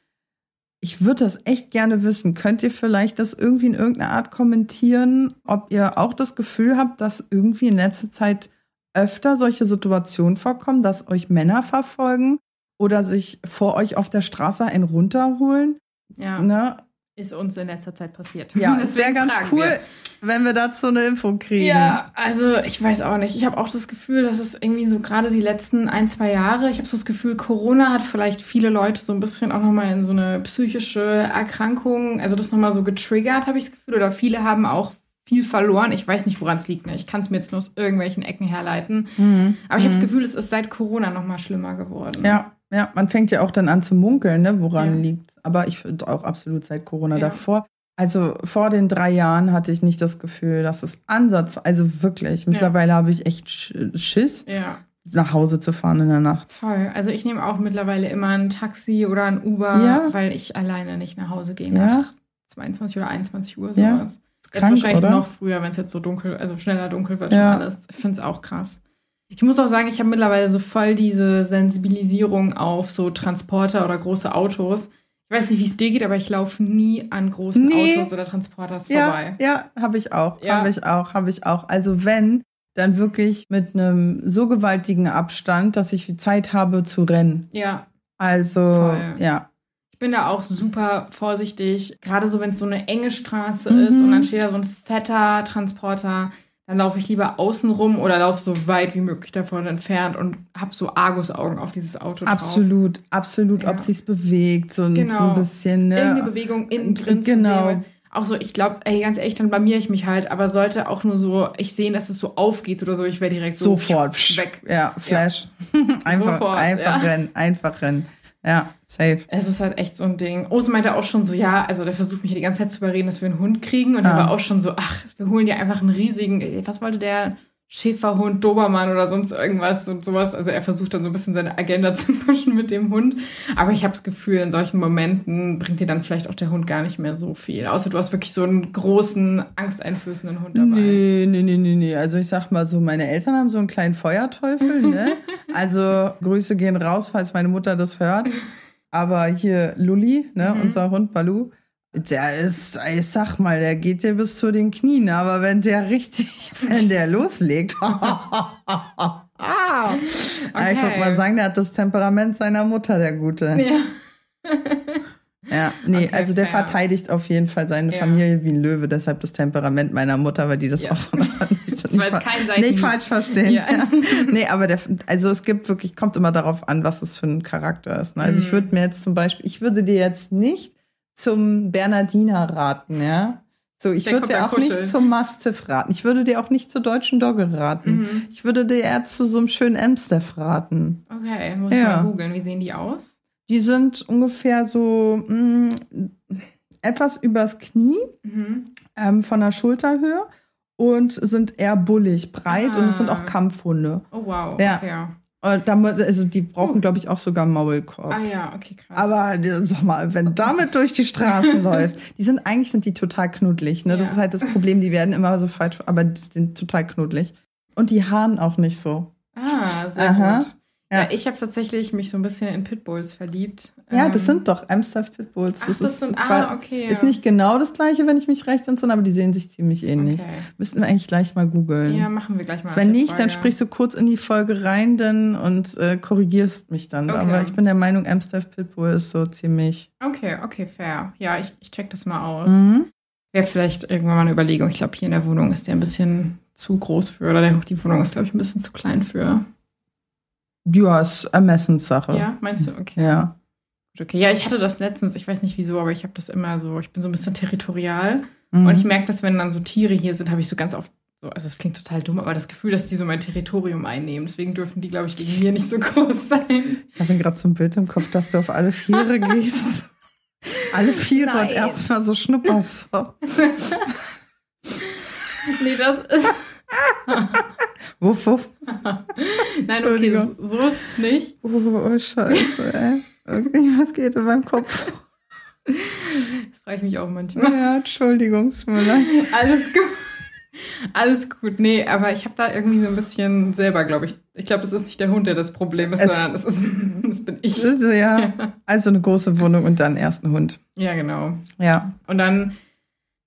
Ich würde das echt gerne wissen. Könnt ihr vielleicht das irgendwie in irgendeiner Art kommentieren, ob ihr auch das Gefühl habt, dass irgendwie in letzter Zeit öfter solche Situationen vorkommen, dass euch Männer verfolgen oder sich vor euch auf der Straße einen runterholen? ja. Ne? Ist uns in letzter Zeit passiert. Ja, *laughs* es wäre ganz cool, wir. wenn wir dazu eine Info kriegen. Ja, also ich weiß auch nicht. Ich habe auch das Gefühl, dass es irgendwie so gerade die letzten ein, zwei Jahre, ich habe so das Gefühl, Corona hat vielleicht viele Leute so ein bisschen auch nochmal in so eine psychische Erkrankung, also das nochmal so getriggert, habe ich das Gefühl. Oder viele haben auch viel verloren. Ich weiß nicht, woran es liegt. Ne? Ich kann es mir jetzt nur aus irgendwelchen Ecken herleiten. Mhm. Aber ich habe das Mhm. Gefühl, es ist seit Corona nochmal schlimmer geworden. Ja, ja, man fängt ja auch dann an zu munkeln, ne, woran Ja. liegt. Aber ich finde auch absolut seit Corona Ja. davor. Also vor den drei Jahren hatte ich nicht das Gefühl, dass es Ansatz, also wirklich. Mittlerweile habe ich echt Sch- Schiss, Ja, nach Hause zu fahren in der Nacht. voll. Also ich nehme auch mittlerweile immer ein Taxi oder ein Uber, Ja. weil ich alleine nicht nach Hause gehe Ja. nach 22 oder 21 Uhr Ja. sowas. Jetzt Krank, wahrscheinlich oder? noch früher, wenn es jetzt so dunkel, also schneller dunkel wird Ja. und alles. Ich finde es auch krass. Ich muss auch sagen, ich habe mittlerweile so voll diese Sensibilisierung auf so Transporter oder große Autos. Ich weiß nicht, wie es dir geht, aber ich laufe nie an großen Nee. Autos oder Transporters Ja, vorbei. ja, habe ich auch, Ja. habe ich auch, habe ich auch. Also wenn, dann wirklich mit einem so gewaltigen Abstand, dass ich viel Zeit habe zu rennen. Ja, Also, Voll. ja. ich bin da auch super vorsichtig. Gerade so, wenn es so eine enge Straße Mhm. ist und dann steht da so ein fetter Transporter, dann laufe ich lieber außen rum oder laufe so weit wie möglich davon entfernt und habe so Argusaugen auf dieses Auto drauf. Absolut, absolut, Ja. ob sich's bewegt, so, ein- so Genau. ein bisschen, ne? Irgendeine Bewegung innen drin Genau. zu sehen. Auch so, ich glaube, ey, ganz ehrlich, dann blamier ich mich halt, aber sollte auch nur so, ich sehen, dass es so aufgeht oder so, ich wäre direkt so Sofort weg. Ja, Flash. *laughs* einfach, Sofort, einfach ja. rennen, einfach rennen. Ja, safe. Es ist halt echt so ein Ding. Ose meinte auch schon so, ja, also der versucht mich die ganze Zeit zu überreden, dass wir einen Hund kriegen. Und er Ah. war auch schon so, ach, wir holen dir einfach einen riesigen, was wollte der? Schäferhund, Dobermann oder sonst irgendwas und sowas. Also er versucht dann so ein bisschen seine Agenda *laughs* zu pushen mit dem Hund. Aber ich habe das Gefühl, in solchen Momenten bringt dir dann vielleicht auch der Hund gar nicht mehr so viel. Außer du hast wirklich so einen großen, angsteinflößenden Hund dabei. Nee, nee, nee, nee, nee. Also ich sag mal so, meine Eltern haben so einen kleinen Feuerteufel, ne? *laughs* Also Grüße gehen raus, falls meine Mutter das hört. Aber hier Lulli, ne, Mhm. unser Hund Balu, der ist, ich sag mal, der geht dir bis zu den Knien, aber wenn der richtig, *laughs* wenn der loslegt, *laughs* ah, ich würde mal sagen, der hat das Temperament seiner Mutter, der Gute. Ja. Ja, nee, Okay, also der fair. verteidigt auf jeden Fall seine Ja. Familie wie ein Löwe, deshalb das Temperament meiner Mutter, weil die das Ja. auch nicht, *laughs* Das jetzt kein nicht falsch verstehen. Ja. Ja. Nee, aber der, also es gibt wirklich, kommt immer darauf an, was es für ein Charakter ist. Ne? Also ich Mhm. würde mir jetzt zum Beispiel, ich würde dir jetzt nicht zum Bernardiner raten, ja. So, ich würde dir auch Kuscheln. nicht zum Mastiff raten. Ich würde dir auch nicht zur deutschen Dogge raten. Mhm. Ich würde dir eher zu so einem schönen Amstaff raten. Okay, muss ich Ja. mal googeln. Wie sehen die aus? Die sind ungefähr so mh, etwas übers Knie, Mhm. ähm, von der Schulterhöhe und sind eher bullig, breit und es sind auch Ah. Kampfhunde. Oh, wow. Ja. Okay. Und damit, also die brauchen, Uh. glaube ich, auch sogar einen Maulkorb. Ah ja, okay, krass. Aber sag mal, wenn du damit durch die Straßen *laughs* läufst, die sind eigentlich sind die total knuddelig. Ne? Das Ja. ist halt das Problem, die werden immer so falsch, aber die sind total knuddelig. Und die haaren auch nicht so. ah, sehr Aha. gut. Ja, Ja. ich habe tatsächlich mich so ein bisschen in Pitbulls verliebt. Ja, das Ähm, sind doch Amstaff Pitbulls. Ach, Das, das, ist, sind, ah, okay. ist nicht genau das gleiche, wenn ich mich recht entsinne, aber die sehen sich ziemlich ähnlich. Okay. Müssten wir eigentlich gleich mal googeln. Ja, machen wir gleich mal. Wenn nicht, dann Folge. sprichst du kurz in die Folge rein dann und äh, korrigierst mich dann. Okay. Aber ich bin der Meinung, Amstaff Pitbull ist so ziemlich. Okay, okay, fair. Ja, ich, ich check das mal aus. Mhm. Wäre vielleicht irgendwann mal eine Überlegung. Ich glaube, hier in der Wohnung ist der ein bisschen zu groß für. Oder der, die Wohnung ist, glaube ich, ein bisschen zu klein für. Ja, ist Ermessenssache. Ja, meinst du? Okay. Ja. Okay, ja, ich hatte das letztens, ich weiß nicht wieso, aber ich habe das immer so, ich bin so ein bisschen territorial. Mhm. Und ich merke, dass wenn dann so Tiere hier sind, habe ich so ganz oft so, also es klingt total dumm, aber das Gefühl, dass die so mein Territorium einnehmen. Deswegen dürfen die, glaube ich, wegen mir nicht so *laughs* groß sein. Ich habe gerade so ein Bild im Kopf, dass du auf alle Viere *laughs* gehst. Alle Viere Nein. und erstmal so schnupperst. *laughs* nee, das ist. Wuff, wuff. Nein, okay, so, so ist es nicht. Oh, oh, scheiße, ey. Irgendwas geht in meinem Kopf. Das frage ich mich auch manchmal. Ja, Entschuldigung, es leid. Alles gut. Alles gut. Nee, aber ich habe da irgendwie so ein bisschen selber, glaube ich. Ich glaube, das ist nicht der Hund, der das Problem ist, Es- sondern das, ist, *laughs* das bin ich. Ja, *laughs* also eine große Wohnung und dann erst ein Hund. Ja, genau. Ja. Und dann,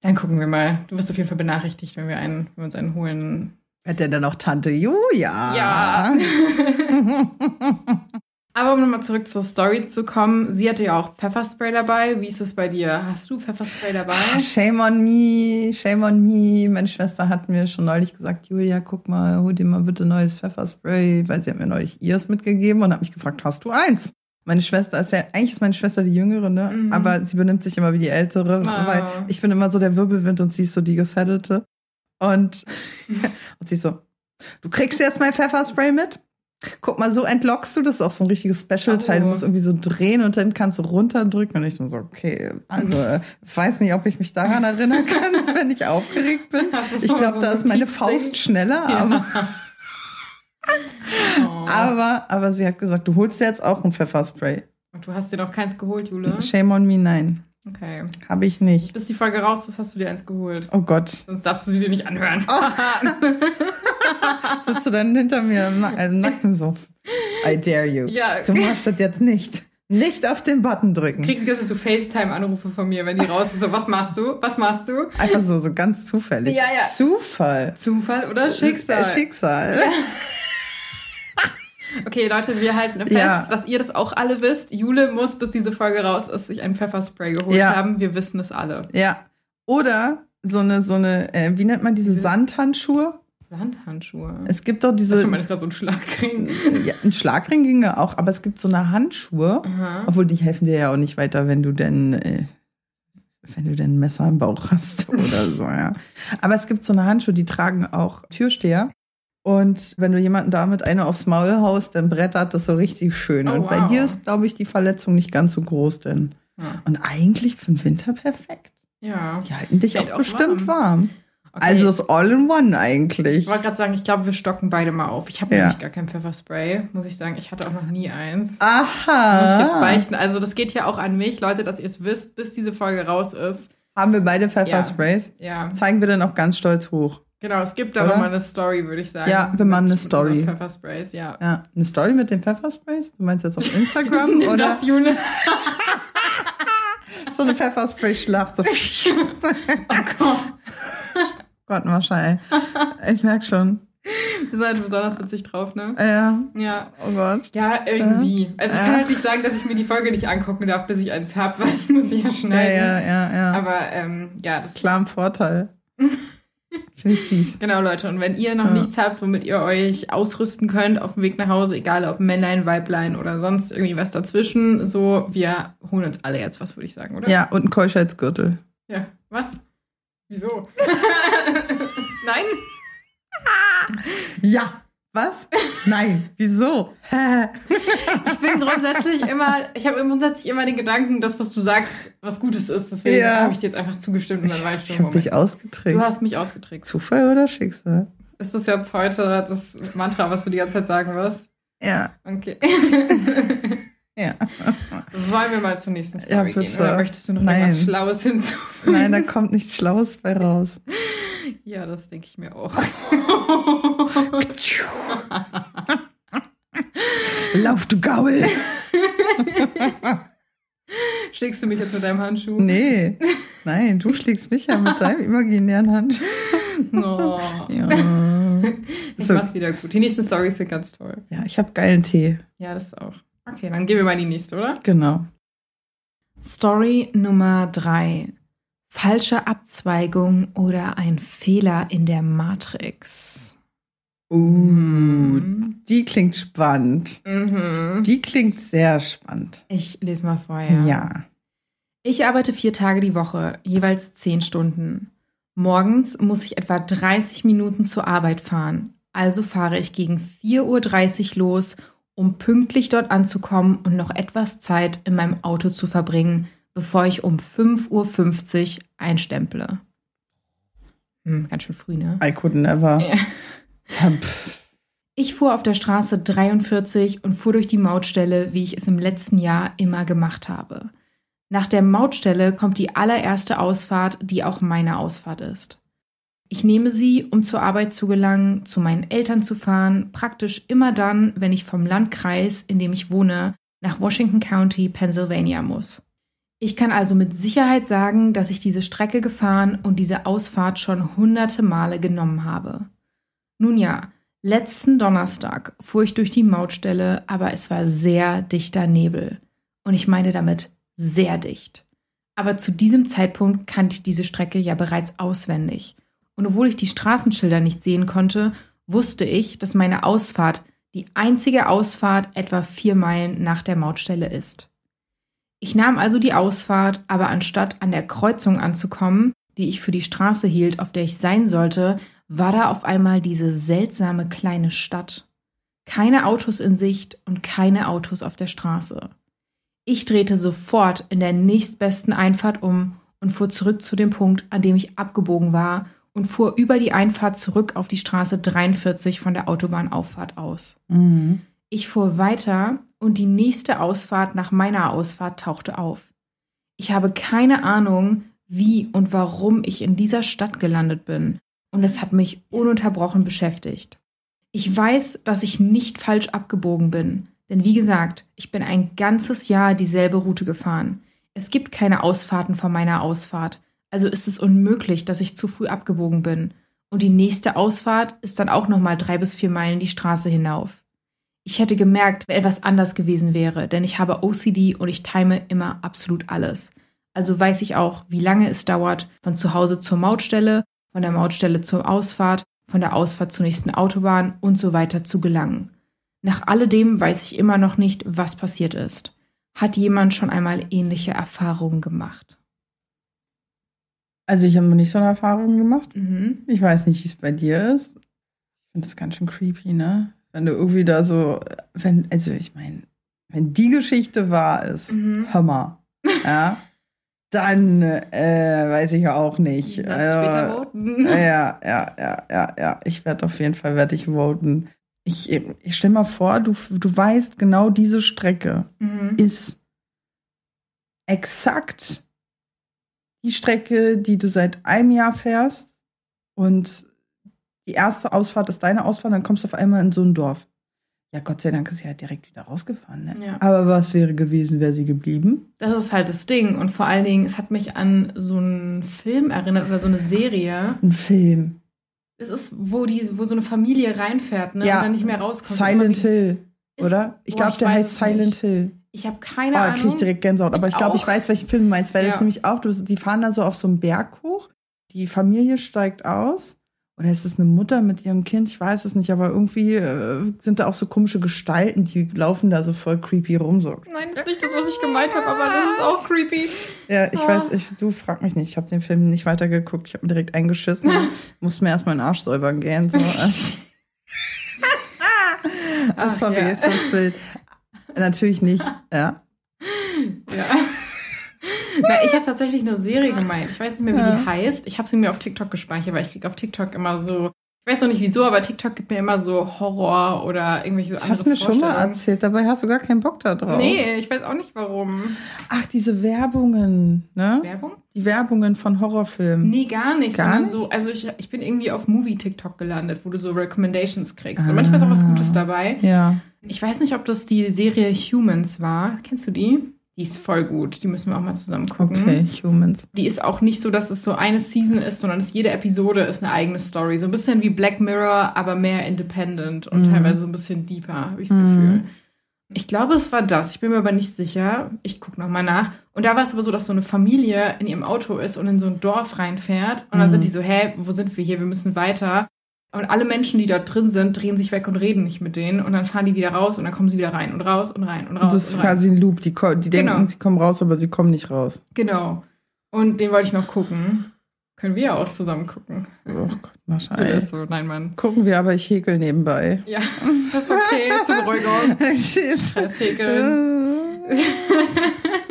dann gucken wir mal. Du wirst auf jeden Fall benachrichtigt, wenn wir, einen, wenn wir uns einen holen. Hat der dann auch Tante Julia? Ja. *laughs* Aber um nochmal zurück zur Story zu kommen, sie hatte ja auch Pfefferspray dabei. Wie ist es bei dir? Hast du Pfefferspray dabei? Shame on me, shame on me. Meine Schwester hat mir schon neulich gesagt, Julia, guck mal, hol dir mal bitte neues Pfefferspray, weil sie hat mir neulich ihres mitgegeben und hat mich gefragt, hast du eins? Meine Schwester ist ja, eigentlich ist meine Schwester die Jüngere, ne? Mhm. Aber sie benimmt sich immer wie die Ältere, Ah. weil ich bin immer so der Wirbelwind und sie ist so die Gesettelte. Und, *laughs* *laughs* und sie so, du kriegst jetzt mein Pfefferspray mit? Guck mal, so entlockst du. Das ist auch so ein richtiges Special-Teil. Du Oh. musst irgendwie so drehen und dann kannst du runterdrücken. Und ich so, okay, also äh, ich weiß nicht, ob ich mich daran erinnern kann, *laughs* wenn ich aufgeregt bin. Du Ich glaube, so da ist meine? Faust schneller. Aber, *laughs* Oh. aber, aber sie hat gesagt, du holst dir jetzt auch ein Pfefferspray. Und du hast dir noch keins geholt, Jule? Shame on me, nein. Okay. Habe ich nicht. Bis die Folge raus ist, hast du dir eins geholt. Oh Gott. Sonst darfst du sie dir nicht anhören. *laughs* *laughs* Sitzt du dann hinter mir im Na äh, Nacken so? I dare you. ja, Du machst das jetzt nicht. Nicht auf den Button drücken. kriegst du so FaceTime-Anrufe von mir, wenn die raus ist. So, was machst du? Was machst du? Einfach so, so ganz zufällig. Ja, ja. Zufall. Zufall oder Schicksal? Schicksal. *laughs* Okay, Leute, wir halten fest, Ja. dass ihr das auch alle wisst. Jule muss, bis diese Folge raus ist, sich ein Pfefferspray geholt Ja. haben. Wir wissen es alle. Ja. Oder so eine, so eine, äh, wie nennt man Diese- Sandhandschuhe? Sandhandschuhe. Es gibt doch ich diese, das ist gerade so ein Schlagring. *laughs* ja, ein Schlagring ging ja auch, aber es gibt so eine Handschuhe, Aha. obwohl die helfen dir ja auch nicht weiter, wenn du denn, äh, wenn du denn ein Messer im Bauch hast *laughs* oder so, ja. Aber es gibt so eine Handschuhe, die tragen auch Türsteher. Und wenn du jemanden damit eine aufs Maul haust, dann brettert das so richtig schön. Oh, Und bei wow. dir ist, glaube ich, die Verletzung nicht ganz so groß, denn. Ja. Und eigentlich für den Winter perfekt. ja. Die halten dich auch auch bestimmt warm. warm. Okay. Also ist all in one eigentlich. ich wollte gerade sagen, ich glaube, wir stocken beide mal auf. Ich habe Ja. nämlich gar kein Pfefferspray, muss ich sagen. Ich hatte auch noch nie eins. Aha. Muss ich jetzt beichten. Also, das geht ja auch an mich, Leute, dass ihr es wisst, bis diese Folge raus ist. Haben wir beide Pfeffersprays? Ja, Zeigen wir dann auch ganz stolz hoch. genau. Es gibt da Oder? noch mal eine Story, würde ich sagen. Ja, machen mit- eine Story. Pfeffersprays, ja. Ja, eine Story mit den Pfeffersprays? Du meinst jetzt auf Instagram *laughs* Nimm oder das, Jule. *laughs* so eine Pfefferspray-Schlacht? So. *laughs* Oh Gott. Gott, Marschall. *laughs* Ich merke schon. Wir sind halt besonders witzig drauf, ne? Ja. Ja. Oh Gott. Ja, irgendwie. Ja. Also ich Ja. kann halt nicht sagen, dass ich mir die Folge nicht angucken darf, bis ich eins hab, *laughs* weil ich muss sie ja Ja, schneiden. ja, ja, ja. Aber ähm, ja, das Klar im Vorteil. *laughs* Finde ich fies. Genau, Leute. Und wenn ihr noch Ja. nichts habt, womit ihr euch ausrüsten könnt auf dem Weg nach Hause, egal ob Männlein, Weiblein oder sonst irgendwie was dazwischen, so, wir holen uns alle jetzt was, würde ich sagen, oder? Ja, und ein Keuschheitsgürtel. Ja. Was? Wieso? *laughs* Nein? Ja. Was? Nein. Wieso? Ich bin grundsätzlich immer, ich habe grundsätzlich immer den Gedanken, dass was du sagst, was Gutes ist. Deswegen Ja. habe ich dir jetzt einfach zugestimmt und dann war ich ich so, habe dich ausgetrickst. Du hast mich ausgetrickst. Zufall oder Schicksal? Ist das jetzt heute das Mantra, was du die ganze Zeit sagen wirst? Ja, Okay. *laughs* ja. Wollen wir mal zur nächsten Ja, Story bitte. gehen? Oder möchtest du noch Nein. irgendwas Schlaues hinzufügen? Nein, da kommt nichts Schlaues bei raus. Ja, das denke ich mir auch. *laughs* Lauf, du Gaul! *laughs* Schlägst du mich jetzt mit deinem Handschuh? Nee, nein, du schlägst mich ja mit deinem imaginären Handschuh. *laughs* Oh. Ja, Ich So. mach's wieder gut. Die nächsten Stories sind ganz toll. ja ich habe geilen Tee. Ja, das auch. Okay, dann gehen wir mal in die nächste, oder? Genau. Story Nummer drei. Falsche Abzweigung oder ein Fehler in der Matrix. Uh, Mhm. die klingt spannend. Mhm. Die klingt sehr spannend. Ich lese mal vorher. Ja. Ich arbeite vier Tage die Woche, jeweils zehn Stunden. Morgens muss ich etwa 30 Minuten zur Arbeit fahren. Also fahre ich gegen 4.30 Uhr los, um pünktlich dort anzukommen und noch etwas Zeit in meinem Auto zu verbringen, bevor ich um 5.50 Uhr einstemple. Hm, ganz schön früh, ne? I could never. Ja. Ich fuhr auf der Straße 43 und fuhr durch die Mautstelle, wie ich es im letzten Jahr immer gemacht habe. Nach der Mautstelle kommt die allererste Ausfahrt, die auch meine Ausfahrt ist. Ich nehme sie, um zur Arbeit zu gelangen, zu meinen Eltern zu fahren, praktisch immer dann, wenn ich vom Landkreis, in dem ich wohne, nach Washington County, Pennsylvania muss. Ich kann also mit Sicherheit sagen, dass ich diese Strecke gefahren und diese Ausfahrt schon hunderte Male genommen habe. Nun ja, letzten Donnerstag fuhr ich durch die Mautstelle, aber es war sehr dichter Nebel. Und ich meine damit sehr dicht. Aber zu diesem Zeitpunkt kannte ich diese Strecke ja bereits auswendig. Und obwohl ich die Straßenschilder nicht sehen konnte, wusste ich, dass meine Ausfahrt die einzige Ausfahrt etwa vier Meilen nach der Mautstelle ist. Ich nahm also die Ausfahrt, aber anstatt an der Kreuzung anzukommen, die ich für die Straße hielt, auf der ich sein sollte, war da auf einmal diese seltsame kleine Stadt. Keine Autos in Sicht und keine Autos auf der Straße. Ich drehte sofort in der nächstbesten Einfahrt um und fuhr zurück zu dem Punkt, an dem ich abgebogen war und fuhr über die Einfahrt zurück auf die Straße 43 von der Autobahnauffahrt aus. Mhm. Ich fuhr weiter und die nächste Ausfahrt nach meiner Ausfahrt tauchte auf. Ich habe keine Ahnung, wie und warum ich in dieser Stadt gelandet bin, und es hat mich ununterbrochen beschäftigt. Ich weiß, dass ich nicht falsch abgebogen bin, denn wie gesagt, ich bin ein ganzes Jahr dieselbe Route gefahren. Es gibt keine Ausfahrten von meiner Ausfahrt, also ist es unmöglich, dass ich zu früh abgebogen bin. Und die nächste Ausfahrt ist dann auch nochmal drei bis vier Meilen die Straße hinauf. Ich hätte gemerkt, wenn etwas anders gewesen wäre, denn ich habe OCD und ich time immer absolut alles. Also weiß ich auch, wie lange es dauert, von zu Hause zur Mautstelle, von der Mautstelle zur Ausfahrt, von der Ausfahrt zur nächsten Autobahn und so weiter zu gelangen. Nach alledem weiß ich immer noch nicht, was passiert ist. Hat jemand schon einmal ähnliche Erfahrungen gemacht? Also ich habe noch nicht so eine Erfahrung gemacht. Mhm. Ich weiß nicht, wie es bei dir ist. Ich finde das ganz schön creepy, ne? Wenn du irgendwie da so, wenn, also ich meine, wenn die Geschichte wahr ist, Mhm. hör mal, ja, *laughs* dann äh, weiß ich auch nicht. Lass Also, später voten. ja, *laughs* ja, ja, ja, ja. Ich werde auf jeden Fall werde ich voten. Ich, ich stell mal vor, du, du weißt genau diese Strecke Mhm. ist exakt die Strecke, die du seit einem Jahr fährst und die erste Ausfahrt ist deine Ausfahrt, dann kommst du auf einmal in so ein Dorf. Ja, Gott sei Dank ist sie halt direkt wieder rausgefahren. Ne? Ja. Aber was wäre gewesen, wäre sie geblieben? Das ist halt das Ding. Und vor allen Dingen, es hat mich an so einen Film erinnert oder so eine Serie. Ein Film. Es ist, wo, die, wo so eine Familie reinfährt, ne? Ja. Und dann nicht mehr rauskommt. Silent Hill, oder? Ich glaube, der heißt Silent nicht. Hill. Ich habe Oh, keine da Ahnung. kriege ich direkt Gänsehaut. Aber Ich ich glaube, ich weiß, welchen Film du meinst, weil das Ja. nämlich auch, du, die fahren da so auf so einen Berg hoch, die Familie steigt aus. Oder ist es eine Mutter mit ihrem Kind? Ich weiß es nicht, aber irgendwie äh, sind da auch so komische Gestalten, die laufen da so voll creepy rum. So. Nein, das ist nicht das, was ich gemeint habe, aber das ist auch creepy. Ja, ich Oh. weiß, ich, du frag mich nicht. Ich habe den Film nicht weitergeguckt. Ich habe mir direkt eingeschissen. *laughs* Muss mir erstmal den Arsch säubern gehen. So. *laughs* *laughs* Ach, Sorry ja. fürs Bild. Natürlich nicht. *laughs* Ja. Ja. Na, ich habe tatsächlich eine Serie gemeint. Ich weiß nicht mehr, wie Ja. die heißt. Ich habe sie mir auf TikTok gespeichert, weil ich kriege auf TikTok immer so. Ich weiß noch nicht wieso, aber TikTok gibt mir immer so Horror oder irgendwelche so Das andere hast du mir schon mal erzählt. Dabei hast du gar keinen Bock da drauf. Nee, ich weiß auch nicht warum. Ach, diese Werbungen, ne? Werbung? Die Werbungen von Horrorfilmen. Nee, gar nicht. Gar nicht? so, also ich, ich bin irgendwie auf Movie-TikTok gelandet, wo du so Recommendations kriegst. Und manchmal ist auch was Gutes dabei. Ja. Ich weiß nicht, ob das die Serie Humans war. Kennst du die? Die ist voll gut. Die müssen wir auch mal zusammen gucken. Okay, Humans. Die ist auch nicht so, dass es so eine Season ist, sondern dass jede Episode ist eine eigene Story. So ein bisschen wie Black Mirror, aber mehr independent und Mhm. teilweise so ein bisschen deeper, habe ich das Mhm. Gefühl. Ich glaube, es war das. Ich bin mir aber nicht sicher. Ich gucke nochmal nach. Und da war es aber so, dass so eine Familie in ihrem Auto ist und in so ein Dorf reinfährt. Und dann Mhm. sind die so, hä, wo sind wir hier? Wir müssen weiter. Und alle Menschen, die da drin sind, drehen sich weg und reden nicht mit denen. Und dann fahren die wieder raus und dann kommen sie wieder rein und raus und rein und raus. Und das ist und rein. quasi ein Loop. Die, die denken, Genau. sie kommen raus, aber sie kommen nicht raus. Genau. Und den wollte ich noch gucken. Können wir ja auch zusammen gucken. Oh Gott, *laughs* ist so, nein, Mann. Gucken wir, aber ich häkel nebenbei. Ja, das ist okay, zur Beruhigung. *laughs* Scheiß Häkeln. *laughs*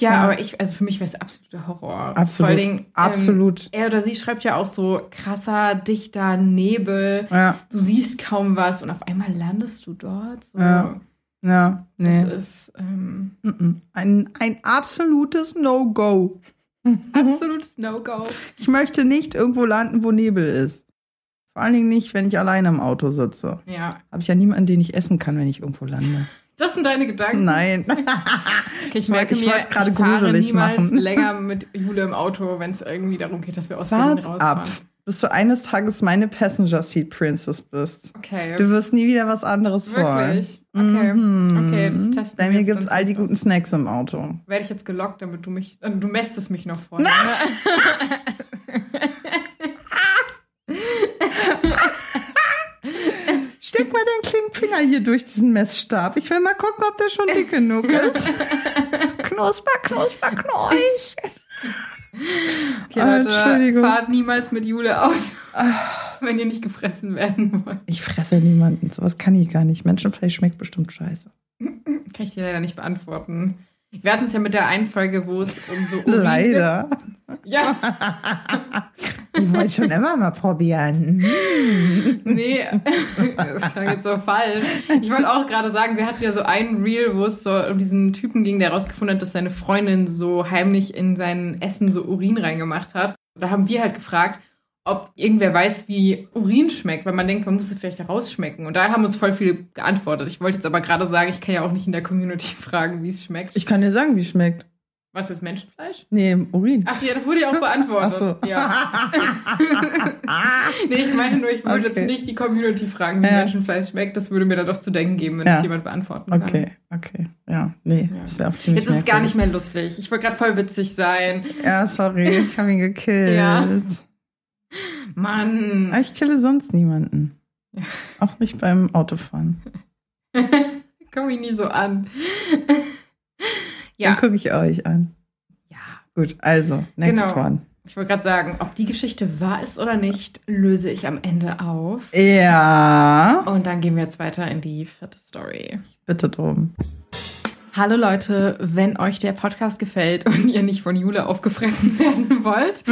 Ja, Ja. aber ich, also für mich wäre es absoluter Horror. Absolut. Vor allen Dingen, Absolut. Ähm, er oder sie schreibt ja auch so krasser, dichter Nebel. ja, Du siehst kaum was und auf einmal landest du dort. So. Ja. ja, nee. Das ist ähm. Ein, ein absolutes No-Go. absolutes No-Go. *laughs* Ich möchte nicht irgendwo landen, wo Nebel ist. Vor allen Dingen nicht, wenn ich alleine im Auto sitze. Ja, Habe ich ja niemanden, den ich essen kann, wenn ich irgendwo lande. Das sind deine Gedanken. Nein. *laughs* Okay, ich merke ich mir, gerade ich fahre gruselig niemals machen. länger mit Jule im Auto, wenn es irgendwie darum geht, dass wir aus Berlin Wart's rausfahren. ab, bis du eines Tages meine Passenger Seat Princess bist. Okay. Du wirst nie wieder was anderes wollen. Wirklich? Okay. Mhm. Okay, das testen Bei mir gibt's dann all die guten Snacks im Auto. Werde ich jetzt gelockt, damit du mich. äh, Du mästest mich noch vorher. *laughs* Steck mal deinen Klingfinger hier durch diesen Messstab. Ich will mal gucken, ob der schon dick genug ist. *laughs* knusper, knusper, knurch. Okay, Ah, Leute, Entschuldigung. fahrt niemals mit Jule aus, wenn ihr nicht gefressen werden wollt. Ich fresse niemanden. Sowas kann ich gar nicht. Menschenfleisch schmeckt bestimmt scheiße. Kann ich dir leider nicht beantworten. Wir hatten es ja mit der einen Folge, wo es um so Urin Leider. Geht. Ja, *laughs* Ich wollte schon immer mal probieren. nee, das klang jetzt so falsch. Ich wollte auch gerade sagen, wir hatten ja so einen Reel, wo es so um diesen Typen ging, der herausgefunden hat, dass seine Freundin so heimlich in sein Essen so Urin reingemacht hat. Da haben wir halt gefragt, ob irgendwer weiß, wie Urin schmeckt, weil man denkt, man muss es vielleicht herausschmecken. Und da haben uns voll viele geantwortet. Ich wollte jetzt aber gerade sagen, ich kann ja auch nicht in der Community *laughs* fragen, wie es schmeckt. Ich kann dir sagen, wie es schmeckt. Was ist Menschenfleisch? Nee, Urin. Ach ja, das wurde ja auch beantwortet. Ach so. Ja. *laughs* nee, ich meinte nur, ich würde Okay. jetzt nicht die Community fragen, wie Ja. Menschenfleisch schmeckt. Das würde mir dann doch zu denken geben, wenn Ja. es jemand beantworten kann. Okay, okay. Ja, nee, Ja. das wäre auch ziemlich Jetzt ist es gar nicht mehr lustig. Ich wollte gerade voll witzig sein. Ja, sorry, ich habe ihn gekillt. Ja. Mann. Aber ich kille sonst niemanden. *laughs* Auch nicht beim Autofahren. *laughs* Komm ich nie so an. *laughs* ja, Dann gucke ich euch an. ja. Gut, also, next Genau. one. Ich wollte gerade sagen, ob die Geschichte wahr ist oder nicht, löse ich am Ende auf. Ja, Und dann gehen wir jetzt weiter in die vierte Story. bitte drum. Hallo Leute, wenn euch der Podcast gefällt und ihr nicht von Jule aufgefressen *laughs* werden wollt,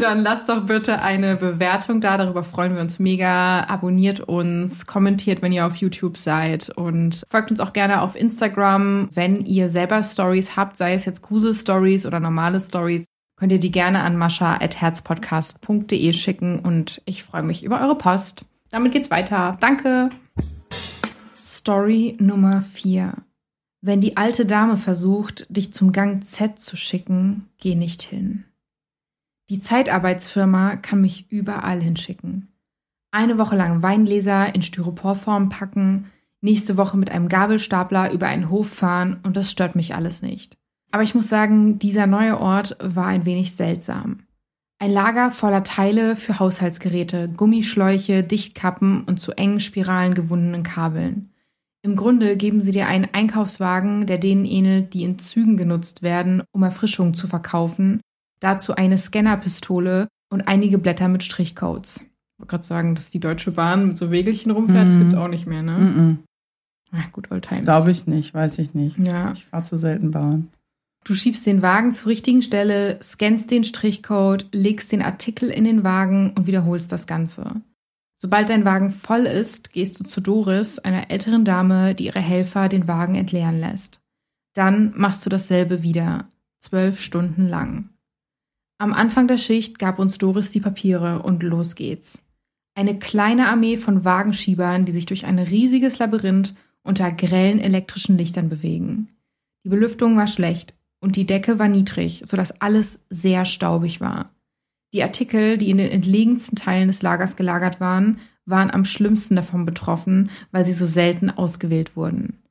dann lasst doch bitte eine Bewertung da. Darüber freuen wir uns mega. Abonniert uns, kommentiert, wenn ihr auf YouTube seid und folgt uns auch gerne auf Instagram. Wenn ihr selber Stories habt, sei es jetzt Grusel-Stories oder normale Stories, könnt ihr die gerne an mascha.herzpodcast.de schicken und ich freue mich über eure Post. Damit geht's weiter. Danke. Story Nummer 4. Wenn die alte Dame versucht, dich zum Gang Z zu schicken, geh nicht hin. Die Zeitarbeitsfirma kann mich überall hinschicken. Eine Woche lang Weingläser in Styroporform packen, nächste Woche mit einem Gabelstapler über einen Hof fahren und das stört mich alles nicht. Aber ich muss sagen, dieser neue Ort war ein wenig seltsam. Ein Lager voller Teile für Haushaltsgeräte, Gummischläuche, Dichtkappen und zu engen Spiralen gewundenen Kabeln. Im Grunde geben sie dir einen Einkaufswagen, der denen ähnelt, die in Zügen genutzt werden, um Erfrischung zu verkaufen, dazu eine Scannerpistole und einige Blätter mit Strichcodes. Ich wollte gerade sagen, dass die Deutsche Bahn mit so Wägelchen rumfährt, Mhm. das gibt es auch nicht mehr, ne? Mhm. Ach, gut, old times. Glaube ich nicht, weiß ich nicht. Ja. Ich fahre zu selten Bahn. Du schiebst den Wagen zur richtigen Stelle, scannst den Strichcode, legst den Artikel in den Wagen und wiederholst das Ganze. Sobald dein Wagen voll ist, gehst du zu Doris, einer älteren Dame, die ihre Helfer den Wagen entleeren lässt. Dann machst du dasselbe wieder, zwölf Stunden lang. Am Anfang der Schicht gab uns Doris die Papiere und los geht's. Eine kleine Armee von Wagenschiebern, die sich durch ein riesiges Labyrinth unter grellen elektrischen Lichtern bewegen. Die Belüftung war schlecht und die Decke war niedrig, sodass alles sehr staubig war. Die Artikel, die in den entlegensten Teilen des Lagers gelagert waren, waren am schlimmsten davon betroffen, weil sie so selten ausgewählt wurden.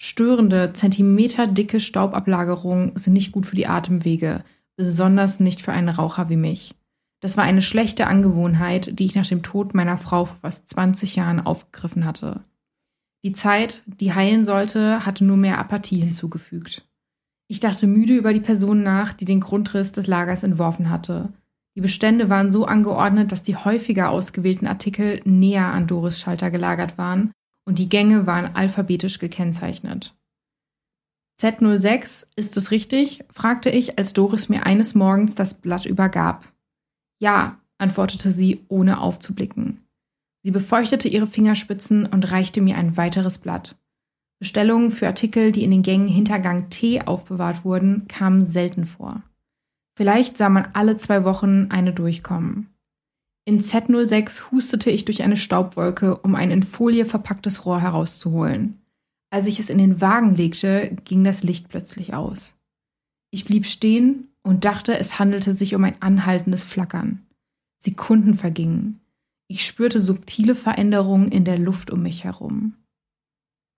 Störende, zentimeterdicke Staubablagerungen sind nicht gut für die Atemwege, besonders nicht für einen Raucher wie mich. Das war eine schlechte Angewohnheit, die ich nach dem Tod meiner Frau vor fast 20 Jahren aufgegriffen hatte. Die Zeit, die heilen sollte, hatte nur mehr Apathie hinzugefügt. Ich dachte müde über die Person nach, die den Grundriss des Lagers entworfen hatte. Die Bestände waren so angeordnet, dass die häufiger ausgewählten Artikel näher an Doris Schalter gelagert waren und die Gänge waren alphabetisch gekennzeichnet. Z06, ist es richtig? fragte ich, als Doris mir eines Morgens das Blatt übergab. Ja, antwortete sie, ohne aufzublicken. Sie befeuchtete ihre Fingerspitzen und reichte mir ein weiteres Blatt. Bestellungen für Artikel, die in den Gängen hinter Gang T aufbewahrt wurden, kamen selten vor. Vielleicht sah man alle zwei Wochen eine durchkommen. In Z06 hustete ich durch eine Staubwolke, um ein in Folie verpacktes Rohr herauszuholen. Als ich es in den Wagen legte, ging das Licht plötzlich aus. Ich blieb stehen und dachte, es handelte sich um ein anhaltendes Flackern. Sekunden vergingen. Ich spürte subtile Veränderungen in der Luft um mich herum.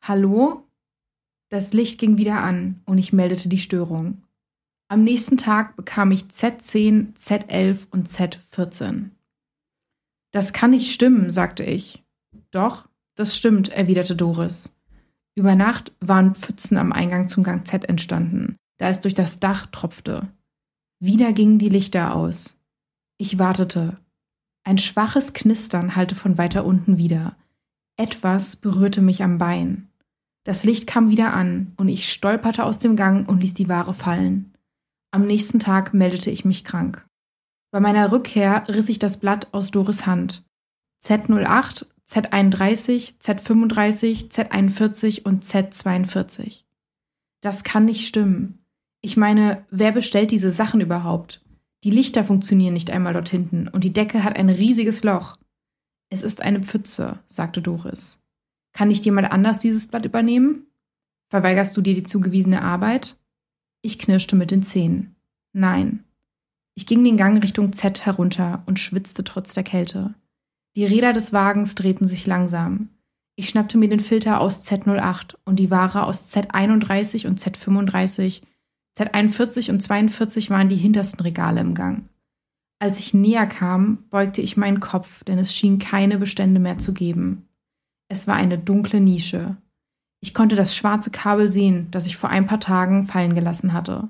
Hallo? Das Licht ging wieder an und ich meldete die Störung. Am nächsten Tag bekam ich Z10, Z11 und Z14. Das kann nicht stimmen, sagte ich. Doch, das stimmt, erwiderte Doris. Über Nacht waren Pfützen am Eingang zum Gang Z entstanden, da es durch das Dach tropfte. Wieder gingen die Lichter aus. Ich wartete. Ein schwaches Knistern hallte von weiter unten wieder. Etwas berührte mich am Bein. Das Licht kam wieder an und ich stolperte aus dem Gang und ließ die Ware fallen. Am nächsten Tag meldete ich mich krank. Bei meiner Rückkehr riss ich das Blatt aus Doris Hand. Z08, Z31, Z35, Z41 und Z42. Das kann nicht stimmen. Ich meine, wer bestellt diese Sachen überhaupt? Die Lichter funktionieren nicht einmal dort hinten und die Decke hat ein riesiges Loch. Es ist eine Pfütze, sagte Doris. Kann nicht jemand anders dieses Blatt übernehmen? Verweigerst du dir die zugewiesene Arbeit? Ich knirschte mit den Zähnen. Nein. Ich ging den Gang Richtung Z herunter und schwitzte trotz der Kälte. Die Räder des Wagens drehten sich langsam. Ich schnappte mir den Filter aus Z08 und die Ware aus Z31 und Z35. Z41 und 42 waren die hintersten Regale im Gang. Als ich näher kam, beugte ich meinen Kopf, denn es schien keine Bestände mehr zu geben. Es war eine dunkle Nische. Ich konnte das schwarze Kabel sehen, das ich vor ein paar Tagen fallen gelassen hatte.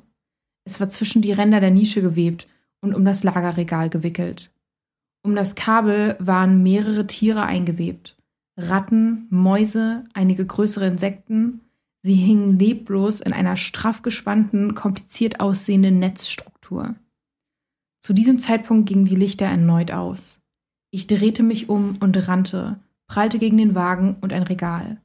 Es war zwischen die Ränder der Nische gewebt und um das Lagerregal gewickelt. Um das Kabel waren mehrere Tiere eingewebt. Ratten, Mäuse, einige größere Insekten. Sie hingen leblos in einer straff gespannten, kompliziert aussehenden Netzstruktur. Zu diesem Zeitpunkt gingen die Lichter erneut aus. Ich drehte mich um und rannte, prallte gegen den Wagen und ein Regal.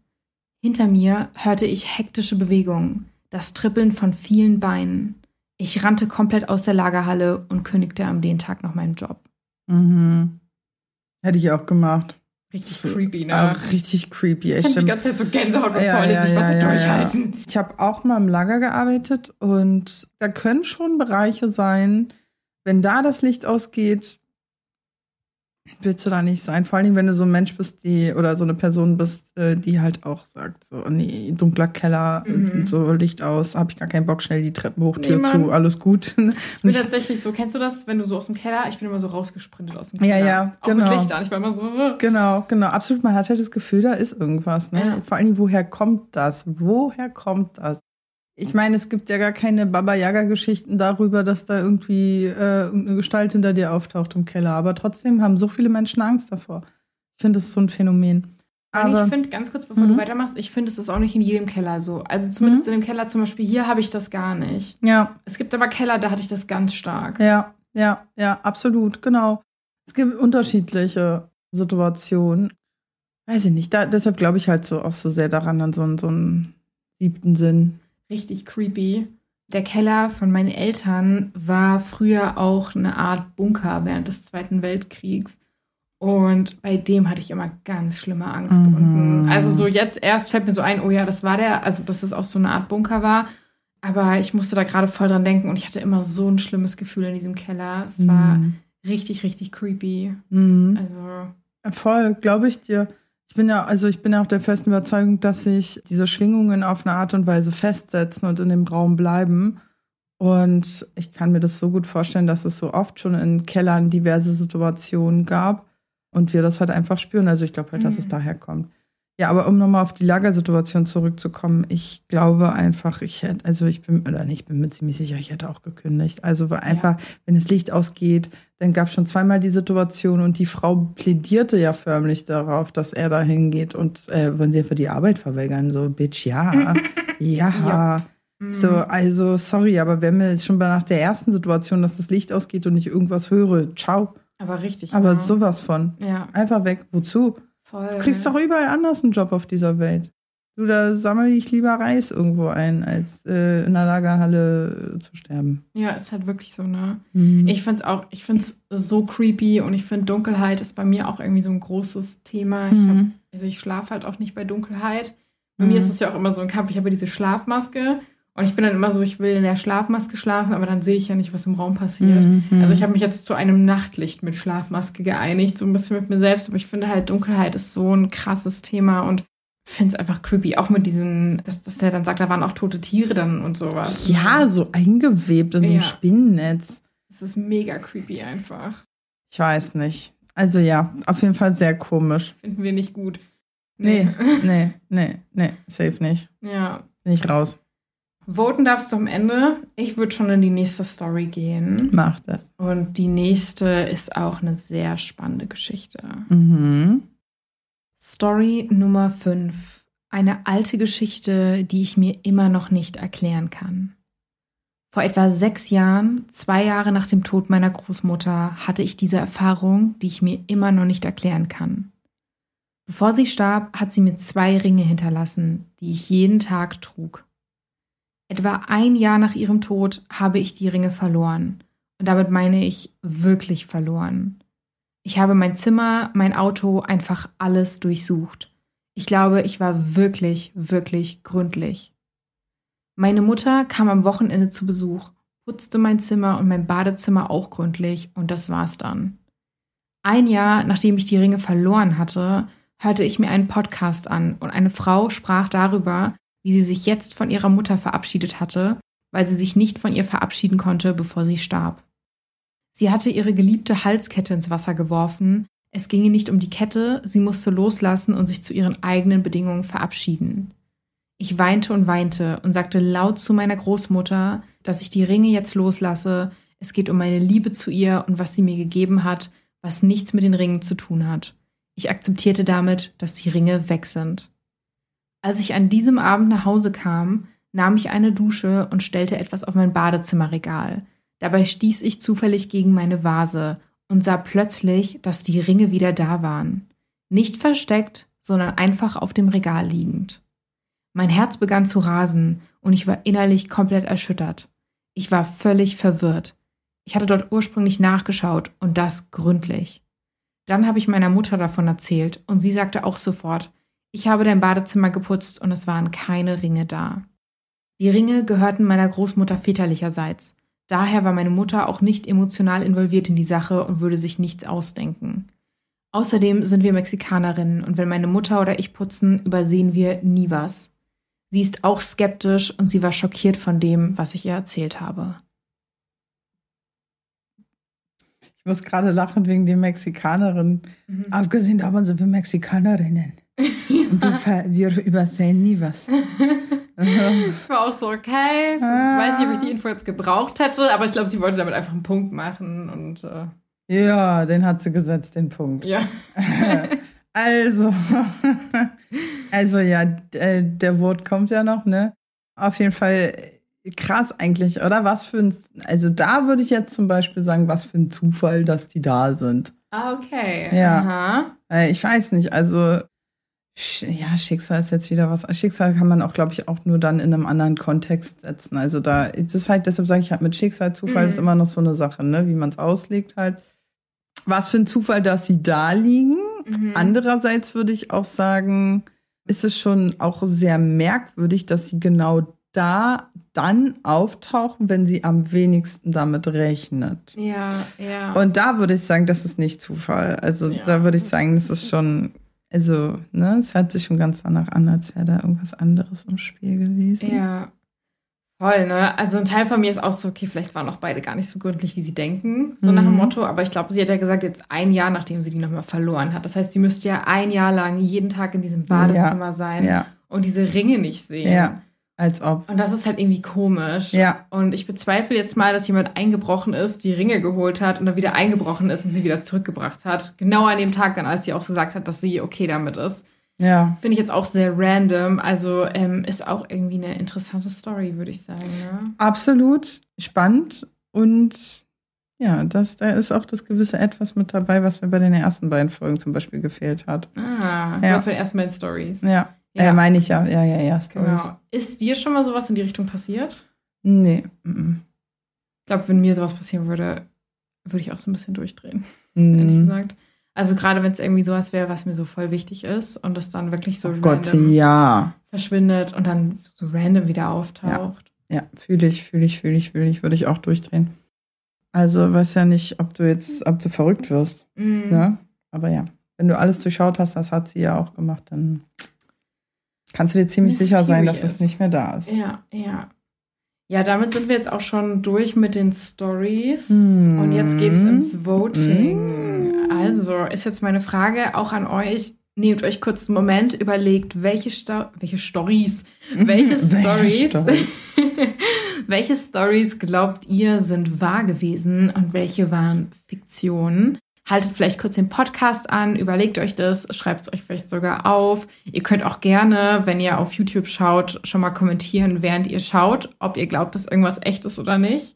Hinter mir hörte ich hektische Bewegungen, das Trippeln von vielen Beinen. Ich rannte komplett aus der Lagerhalle und kündigte am den Tag noch meinen Job. Mhm. Hätte ich auch gemacht. Richtig So, creepy, ne? Auch richtig creepy. ich Echt. hab die ganze Zeit so Gänsehaut und Ja, voll, ja, ich was ja, ich ja, durchhalten. Ich habe auch mal im Lager gearbeitet und da können schon Bereiche sein, wenn da das Licht ausgeht, willst du da nicht sein. Vor allem, wenn du so ein Mensch bist, die oder so eine Person bist, äh, die halt auch sagt, so, nee, dunkler Keller, Mhm. so Licht aus, hab ich gar keinen Bock, schnell die Treppen hoch, Tür Nee, zu, alles gut. *laughs* Ich bin ich, tatsächlich so, kennst du das, wenn du so aus dem Keller, ich bin immer so rausgesprintet aus dem Keller. Ja, ja, Auch genau. mit Licht an, ich war immer so, äh. genau, genau, absolut. Man hat halt das Gefühl, da ist irgendwas. Ne? Ja. Vor allem, woher kommt das? Woher kommt das? Ich meine, es gibt ja gar keine Baba-Yaga-Geschichten darüber, dass da irgendwie äh, irgendeine Gestalt hinter dir auftaucht im Keller. Aber trotzdem haben so viele Menschen Angst davor. Ich finde, das ist so ein Phänomen. Aber ich finde, ganz kurz bevor Mhm. du weitermachst, ich finde, es ist auch nicht in jedem Keller so. Also zumindest in dem Keller zum Beispiel hier habe ich das gar nicht. ja, Es gibt aber Keller, da hatte ich das ganz stark. Ja, ja, ja, absolut, genau. Es gibt unterschiedliche Situationen. Weiß ich nicht. Da, deshalb glaube ich halt so auch so sehr daran an so, so einen siebten Sinn. Richtig creepy. Der Keller von meinen Eltern war früher auch eine Art Bunker während des Zweiten Weltkriegs. Und bei dem hatte ich immer ganz schlimme Angst Mhm. unten. Also so jetzt erst fällt mir so ein, oh ja, das war der, also dass es auch so eine Art Bunker war. Aber ich musste da gerade voll dran denken und ich hatte immer so ein schlimmes Gefühl in diesem Keller. Es war Mhm. richtig, richtig creepy. Mhm. Also, Voll, glaube ich dir. Ich bin ja, also ich bin ja auch der festen Überzeugung, dass sich diese Schwingungen auf eine Art und Weise festsetzen und in dem Raum bleiben. Und ich kann mir das so gut vorstellen, dass es so oft schon in Kellern diverse Situationen gab und wir das halt einfach spüren. Also ich glaube halt, dass Mhm. es daher kommt. Ja, aber um nochmal auf die Lagersituation zurückzukommen, ich glaube einfach, ich hätte, also ich bin, oder nicht, ich bin mir ziemlich sicher, ich hätte auch gekündigt. Also weil einfach, wenn das Licht ausgeht, dann gab es schon zweimal die Situation und die Frau plädierte ja förmlich darauf, dass er da hingeht und äh, wollen sie für die Arbeit verweigern. So, Bitch, ja, *laughs* ja. Ja. So, mm, also sorry, aber wenn mir jetzt schon nach der ersten Situation, dass das Licht ausgeht und ich irgendwas höre, ciao. aber richtig. Aber ja. sowas von. Ja, Einfach weg. Wozu? Voll. Du kriegst doch überall anders einen Job auf dieser Welt. Du, da sammle ich lieber Reis irgendwo ein, als äh, in der Lagerhalle äh, zu sterben. Ja, ist halt wirklich so, ne? Mhm. Ich find's auch, ich find's so creepy und ich finde Dunkelheit ist bei mir auch irgendwie so ein großes Thema. Ich hab, Mhm. also ich schlafe halt auch nicht bei Dunkelheit. Bei Mhm. mir ist es ja auch immer so ein Kampf. Ich habe diese Schlafmaske und ich bin dann immer so, ich will in der Schlafmaske schlafen, aber dann sehe ich ja nicht, was im Raum passiert. Mhm. Also ich habe mich jetzt zu einem Nachtlicht mit Schlafmaske geeinigt, so ein bisschen mit mir selbst, aber ich finde halt Dunkelheit ist so ein krasses Thema und finde es einfach creepy. Auch mit diesen, dass, dass der dann sagt, da waren auch tote Tiere dann und sowas. Ja, so eingewebt in so ein Ja. Spinnennetz. Es ist mega creepy einfach. Ich weiß nicht. Also ja, auf jeden Fall sehr komisch. Finden wir nicht gut. Nee, nee, nee, nee, safe nicht. Ja. Bin ich raus. Voten darfst du am Ende. Ich würde schon in die nächste Story gehen. Mach das. Und die nächste ist auch eine sehr spannende Geschichte. Mhm. Story Nummer 5. Eine alte Geschichte, die ich mir immer noch nicht erklären kann. Vor etwa sechs Jahren, zwei Jahre nach dem Tod meiner Großmutter, hatte ich diese Erfahrung, die ich mir immer noch nicht erklären kann. Bevor sie starb, hat sie mir zwei Ringe hinterlassen, die ich jeden Tag trug. Etwa ein Jahr nach ihrem Tod habe ich die Ringe verloren. Und damit meine ich wirklich verloren. Ich habe mein Zimmer, mein Auto, einfach alles durchsucht. Ich glaube, ich war wirklich, wirklich gründlich. Meine Mutter kam am Wochenende zu Besuch, putzte mein Zimmer und mein Badezimmer auch gründlich und das war's dann. Ein Jahr nachdem ich die Ringe verloren hatte, hörte ich mir einen Podcast an und eine Frau sprach darüber, wie sie sich jetzt von ihrer Mutter verabschiedet hatte, weil sie sich nicht von ihr verabschieden konnte, bevor sie starb. Sie hatte ihre geliebte Halskette ins Wasser geworfen. Es ginge nicht um die Kette, sie musste loslassen und sich zu ihren eigenen Bedingungen verabschieden. Ich weinte und weinte und sagte laut zu meiner Großmutter, dass ich die Ringe jetzt loslasse. Es geht um meine Liebe zu ihr und was sie mir gegeben hat, was nichts mit den Ringen zu tun hat. Ich akzeptierte damit, dass die Ringe weg sind. Als ich an diesem Abend nach Hause kam, nahm ich eine Dusche und stellte etwas auf mein Badezimmerregal. Dabei stieß ich zufällig gegen meine Vase und sah plötzlich, dass die Ringe wieder da waren. Nicht versteckt, sondern einfach auf dem Regal liegend. Mein Herz begann zu rasen und ich war innerlich komplett erschüttert. Ich war völlig verwirrt. Ich hatte dort ursprünglich nachgeschaut und das gründlich. Dann habe ich meiner Mutter davon erzählt und sie sagte auch sofort, ich habe dein Badezimmer geputzt und es waren keine Ringe da. Die Ringe gehörten meiner Großmutter väterlicherseits. Daher war meine Mutter auch nicht emotional involviert in die Sache und würde sich nichts ausdenken. Außerdem sind wir Mexikanerinnen und wenn meine Mutter oder ich putzen, übersehen wir nie was. Sie ist auch skeptisch und sie war schockiert von dem, was ich ihr erzählt habe. Ich muss gerade lachen wegen den Mexikanerinnen. Mhm. Abgesehen davon sind wir Mexikanerinnen. *laughs* Und wir, wir übersehen nie was. Ich *laughs* war auch so, okay. Ah. Weiß nicht, ob ich die Info jetzt gebraucht hätte, aber ich glaube, sie wollte damit einfach einen Punkt machen und äh, Ja, den hat sie gesetzt, den Punkt. ja. *laughs* Also, also ja, äh, der Wort kommt ja noch, ne? Auf jeden Fall krass eigentlich, oder? Was für ein, also da würde ich jetzt zum Beispiel sagen, was für ein Zufall, dass die da sind. Ah, okay. Ja. Aha. Äh, Ich weiß nicht, also ja, Schicksal ist jetzt wieder was. Schicksal kann man auch, glaube ich, auch nur dann in einem anderen Kontext setzen. Also da, ist halt, deshalb sage ich halt mit Schicksal, Zufall Mhm. ist immer noch so eine Sache, ne? Wie man es auslegt halt. Was für ein Zufall, dass sie da liegen. Mhm. Andererseits würde ich auch sagen, ist es schon auch sehr merkwürdig, dass sie genau da dann auftauchen, wenn sie am wenigsten damit rechnet. Ja, ja. Und da würde ich sagen, das ist nicht Zufall. Also Ja. da würde ich sagen, das ist schon, also, ne, es hört sich schon ganz danach an, als wäre da irgendwas anderes im Spiel gewesen. ja. Voll, ne? Also ein Teil von mir ist auch so, okay, vielleicht waren auch beide gar nicht so gründlich, wie sie denken, so nach dem Mhm. Motto. Aber ich glaube, sie hat ja gesagt, jetzt ein Jahr, nachdem sie die nochmal verloren hat. Das heißt, sie müsste ja ein Jahr lang jeden Tag in diesem Badezimmer sein Ja, und diese Ringe nicht sehen. ja, als ob. Und das ist halt irgendwie komisch. Ja. Und ich bezweifle jetzt mal, dass jemand eingebrochen ist, die Ringe geholt hat und dann wieder eingebrochen ist und sie wieder zurückgebracht hat. Genau an dem Tag dann, als sie auch gesagt hat, dass sie okay damit ist. Ja, Finde ich jetzt auch sehr random. Also ähm, ist auch irgendwie eine interessante Story, würde ich sagen. Ne? absolut spannend und ja, das, da ist auch das gewisse Etwas mit dabei, was mir bei den ersten beiden Folgen zum Beispiel gefehlt hat. Ah, Ja. ja. das waren erstmal Stories. Ja, Ja. ja. meine ich ja, ja, ja, ja, Stories. Genau. Ist dir schon mal sowas in die Richtung passiert? Nee, mm, Ich glaube, wenn mir sowas passieren würde, würde ich auch so ein bisschen durchdrehen. mm. *laughs* ehrlich Mm. gesagt. Also gerade wenn es irgendwie sowas wäre, was mir so voll wichtig ist und es dann wirklich so Oh Gott, ja. verschwindet und dann so random wieder auftaucht. Ja, fühle ich, fühle ich, fühle ich, fühle ich, würde ich auch durchdrehen. Also weiß ja nicht, ob du jetzt, ob du verrückt wirst, Mhm. ne? Aber ja, wenn du alles durchschaut hast, das hat sie ja auch gemacht, dann kannst du dir ziemlich sicher sein, dass Mysterious. es nicht mehr da ist. Ja, ja. Ja, damit sind wir jetzt auch schon durch mit den Stories. Mhm. Und jetzt geht's ins Voting. Mhm. Also ist jetzt meine Frage auch an euch. Nehmt euch kurz einen Moment, überlegt, welche, Sto welche Stories, *laughs* welche Stories, *laughs* Story? welche Stories glaubt ihr sind wahr gewesen und welche waren Fiktion? Haltet vielleicht kurz den Podcast an, überlegt euch das, schreibt es euch vielleicht sogar auf. Ihr könnt auch gerne, wenn ihr auf YouTube schaut, schon mal kommentieren, während ihr schaut, ob ihr glaubt, dass irgendwas echt ist oder nicht.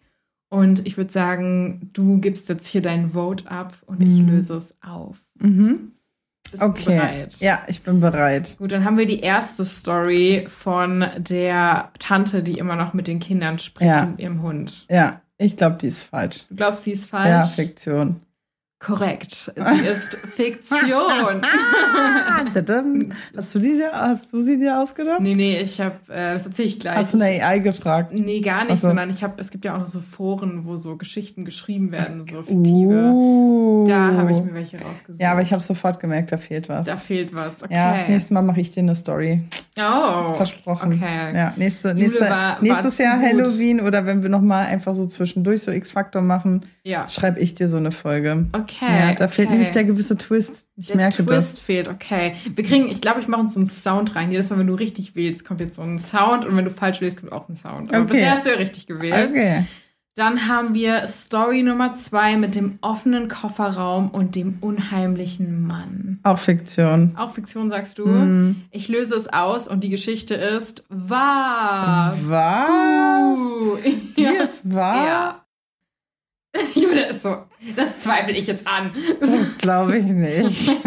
Und ich würde sagen, du gibst jetzt hier dein Vote ab und ich Mhm. löse es auf. Mhm. Bist Okay. bereit? Ja, ich bin bereit. Gut, dann haben wir die erste Story von der Tante, die immer noch mit den Kindern spricht Ja. und ihrem Hund. Ja, ich glaube, die ist falsch. Du glaubst, sie ist Ja, falsch? Fiktion. Korrekt. Sie *laughs* ist Fiktion. Ah, hast, du die, hast du sie dir ausgedacht? nee, nee, ich habe, äh, das erzähle ich gleich. Hast du eine AI gefragt? nee, gar nicht, Ach so. sondern ich habe, es gibt ja auch noch so Foren, wo so Geschichten geschrieben werden, so fiktive. Uh. Da habe ich mir welche rausgesucht. Ja, aber ich habe sofort gemerkt, da fehlt was. Da fehlt was. Okay. Ja, das nächste Mal mache ich dir eine Story. Oh. Versprochen. Okay. Ja, nächste, nächste, war- war nächstes zu Jahr. Halloween oder wenn wir nochmal einfach so zwischendurch so X-Faktor machen, Ja. schreibe ich dir so eine Folge. Okay. Ja, da fehlt okay. nämlich der gewisse Twist. Ich Der merke Twist das. fehlt, okay. Wir kriegen, ich glaube, ich mache uns so einen Sound rein. Jedes Mal, wenn du richtig wählst, kommt jetzt so ein Sound und wenn du falsch wählst, kommt auch ein Sound. Aber Okay. bisher hast du ja richtig gewählt. Okay. Dann haben wir Story Nummer zwei mit dem offenen Kofferraum und dem unheimlichen Mann. Auch Fiktion. Auch Fiktion, sagst du? Hm. Ich löse es aus und die Geschichte ist wahr. Was? Uh, *laughs* Die ja. ist wahr? ja. *laughs* Julia ist so, das zweifle ich jetzt an. Das glaube ich nicht. *laughs*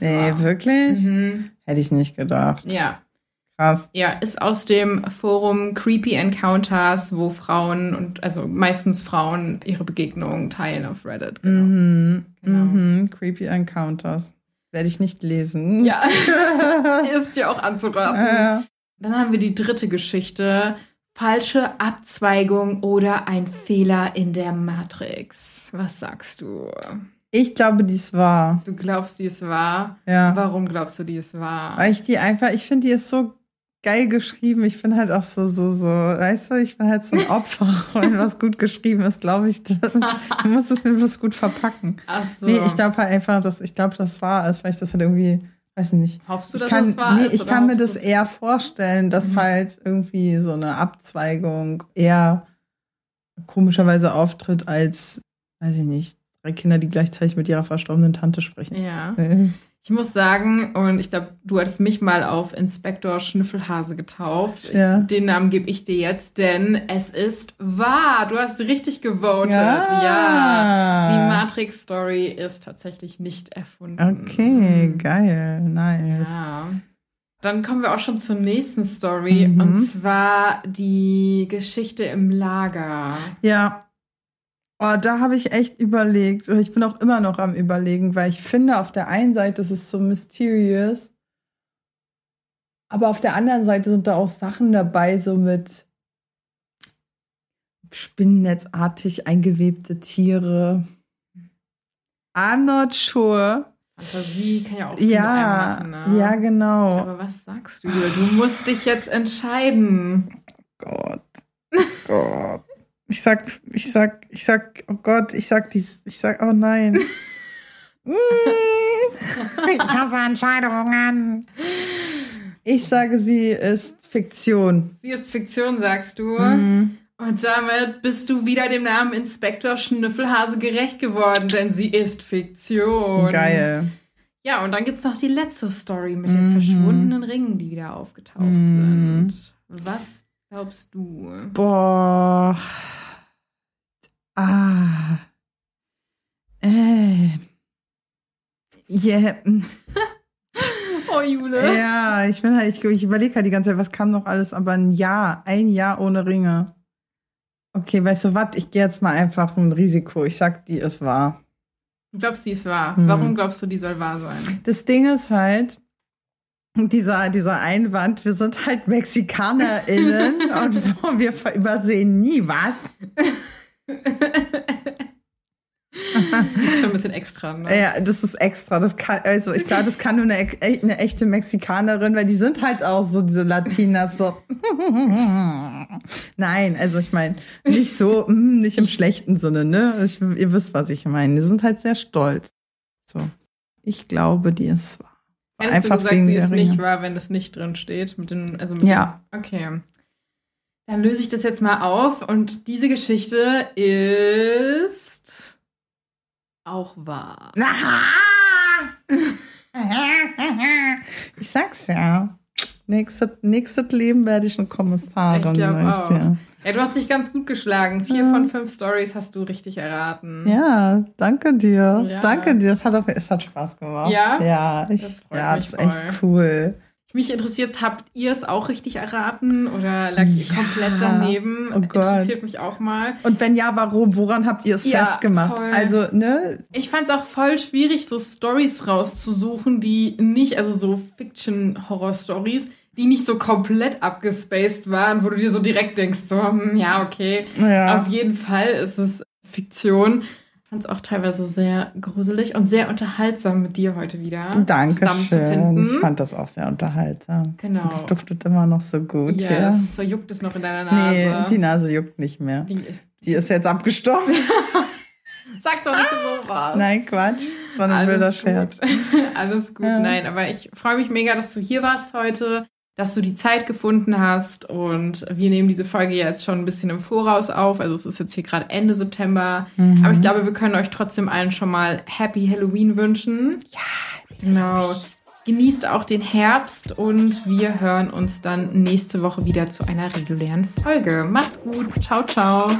Nee, wahr. wirklich? Mhm. Hätte ich nicht gedacht. Ja, Krass. Ja, ist aus dem Forum Creepy Encounters, wo Frauen und also meistens Frauen ihre Begegnungen teilen auf Reddit. Genau. Mhm. Genau. Mhm. Creepy Encounters. Werde ich nicht lesen. Ja, *laughs* ist dir auch anzuraten. Äh, Dann haben wir die dritte Geschichte falsche Abzweigung oder ein Fehler in der Matrix? Was sagst du? Ich glaube, dies war. Du glaubst, die ist wahr? Ja. Warum glaubst du, die ist wahr? Weil ich die einfach, ich finde, die ist so geil geschrieben. Ich bin halt auch so, so, so, weißt du, ich bin halt so ein Opfer. *laughs* Wenn was gut geschrieben ist, glaube ich, das, du musst es mir bloß gut verpacken. Ach so. Nee, ich glaube halt einfach, dass ich glaube, das war es, weil ich das halt irgendwie, weiß nicht. Hoffst du, Ich dass kann, das wahr nee, ich kann mir das eher vorstellen, dass Mhm. halt irgendwie so eine Abzweigung eher komischerweise auftritt als, weiß ich nicht, drei Kinder, die gleichzeitig mit ihrer verstorbenen Tante sprechen. Ja. Ich muss sagen, und ich glaube, du hattest mich mal auf Inspektor Schnüffelhase getauft. Ja. Den Namen gebe ich dir jetzt, denn es ist wahr. Du hast richtig gewotet. Ja. Ja. Die Matrix-Story ist tatsächlich nicht erfunden. Okay, geil, nice. Ja. Dann kommen wir auch schon zur nächsten Story. Mhm. Und zwar die Geschichte im Lager. Ja. Oh, da habe ich echt überlegt. Oder ich bin auch immer noch am Überlegen, weil ich finde, auf der einen Seite ist es so mysterious, aber auf der anderen Seite sind da auch Sachen dabei, so mit spinnennetzartig eingewebte Tiere. I'm not sure. Fantasie kann ja auch viel Ja, machen, ne? ja, genau. Aber was sagst du? Du musst dich jetzt entscheiden. Gott. Gott. Ich sag, ich sag, ich sag, oh Gott, ich sag dies, ich sag, oh nein. *laughs* *laughs* ich hasse Entscheidungen. Ich sage, sie ist Fiktion. Sie ist Fiktion, sagst du. Mhm. Und damit bist du wieder dem Namen Inspektor Schnüffelhase gerecht geworden, denn sie ist Fiktion. Geil. Ja, und dann gibt es noch die letzte Story mit Mhm. den verschwundenen Ringen, die wieder aufgetaucht Mhm. sind. Was glaubst du? Boah. Ah. Äh. Yeah. *laughs* Oh, Jule. Ja, ich bin halt, ich, ich überlege halt die ganze Zeit, was kam noch alles, aber ein Jahr, ein Jahr ohne Ringe. Okay, weißt du was? Ich gehe jetzt mal einfach ein Risiko. Ich sag, die ist wahr. Du glaubst, die ist wahr. Mhm. Warum glaubst du, die soll wahr sein? Das Ding ist halt, dieser, dieser Einwand, wir sind halt MexikanerInnen *laughs* und wir übersehen nie was. Schon ein bisschen extra, ne? Ja, das ist extra. Das kann, also ich glaube, das kann nur eine, eine echte Mexikanerin, weil die sind halt auch so diese Latinas so. *laughs* Nein, also ich meine nicht so, mm, nicht im schlechten Sinne, ne? Ich, ihr wisst, was ich meine. Die sind halt sehr stolz. So, ich glaube, die ist wahr. Hättest Einfach du gesagt, wegen sie ist nicht wahr, wenn das nicht drin steht? Mit den, also mit Ja. Den, okay. Dann löse ich das jetzt mal auf und diese Geschichte ist auch wahr. *laughs* Ich sag's ja. Nächstes, nächstes Leben werde ich eine Kommissarin. Ich glaub sag auch. dir. Ja, du hast dich ganz gut geschlagen. Vier Ja. von fünf Stories hast du richtig erraten. Ja, danke dir. Ja. Danke dir. Es hat, es hat Spaß gemacht. Ja? Ja, ich, Das freut ja, das ist echt cool. Mich interessiert, habt ihr es auch richtig erraten oder lag ihr Ja. komplett daneben? Oh. Interessiert mich auch mal. Und wenn ja, warum? Woran habt ihr es Ja, festgemacht? voll. Also, ne? Ich fand es auch voll schwierig, so Stories rauszusuchen, die nicht, also so Fiction-Horror-Stories, die nicht so komplett abgespaced waren, wo du dir so direkt denkst, so, hm, ja, okay. Ja. Auf jeden Fall ist es Fiktion. Fand es auch teilweise sehr gruselig und sehr unterhaltsam mit dir heute wieder Danke schön. Ich fand das auch sehr unterhaltsam. Genau. Und das duftet immer noch so gut. yes, Ja. so juckt es noch in deiner Nase. Nee, die Nase juckt nicht mehr. Die- Die ist jetzt abgestorben. *laughs* Sag doch nicht so was. Nein, Quatsch. Wilder Alles Scherz. gut. *laughs* Alles gut. Ja. Nein, aber ich freue mich mega, dass du hier warst heute, dass du die Zeit gefunden hast und wir nehmen diese Folge jetzt schon ein bisschen im Voraus auf. Also es ist jetzt hier gerade Ende September. Mhm. Aber ich glaube, wir können euch trotzdem allen schon mal Happy Halloween wünschen. Ja, genau. Genießt auch den Herbst und wir hören uns dann nächste Woche wieder zu einer regulären Folge. Macht's gut. Ciao, ciao.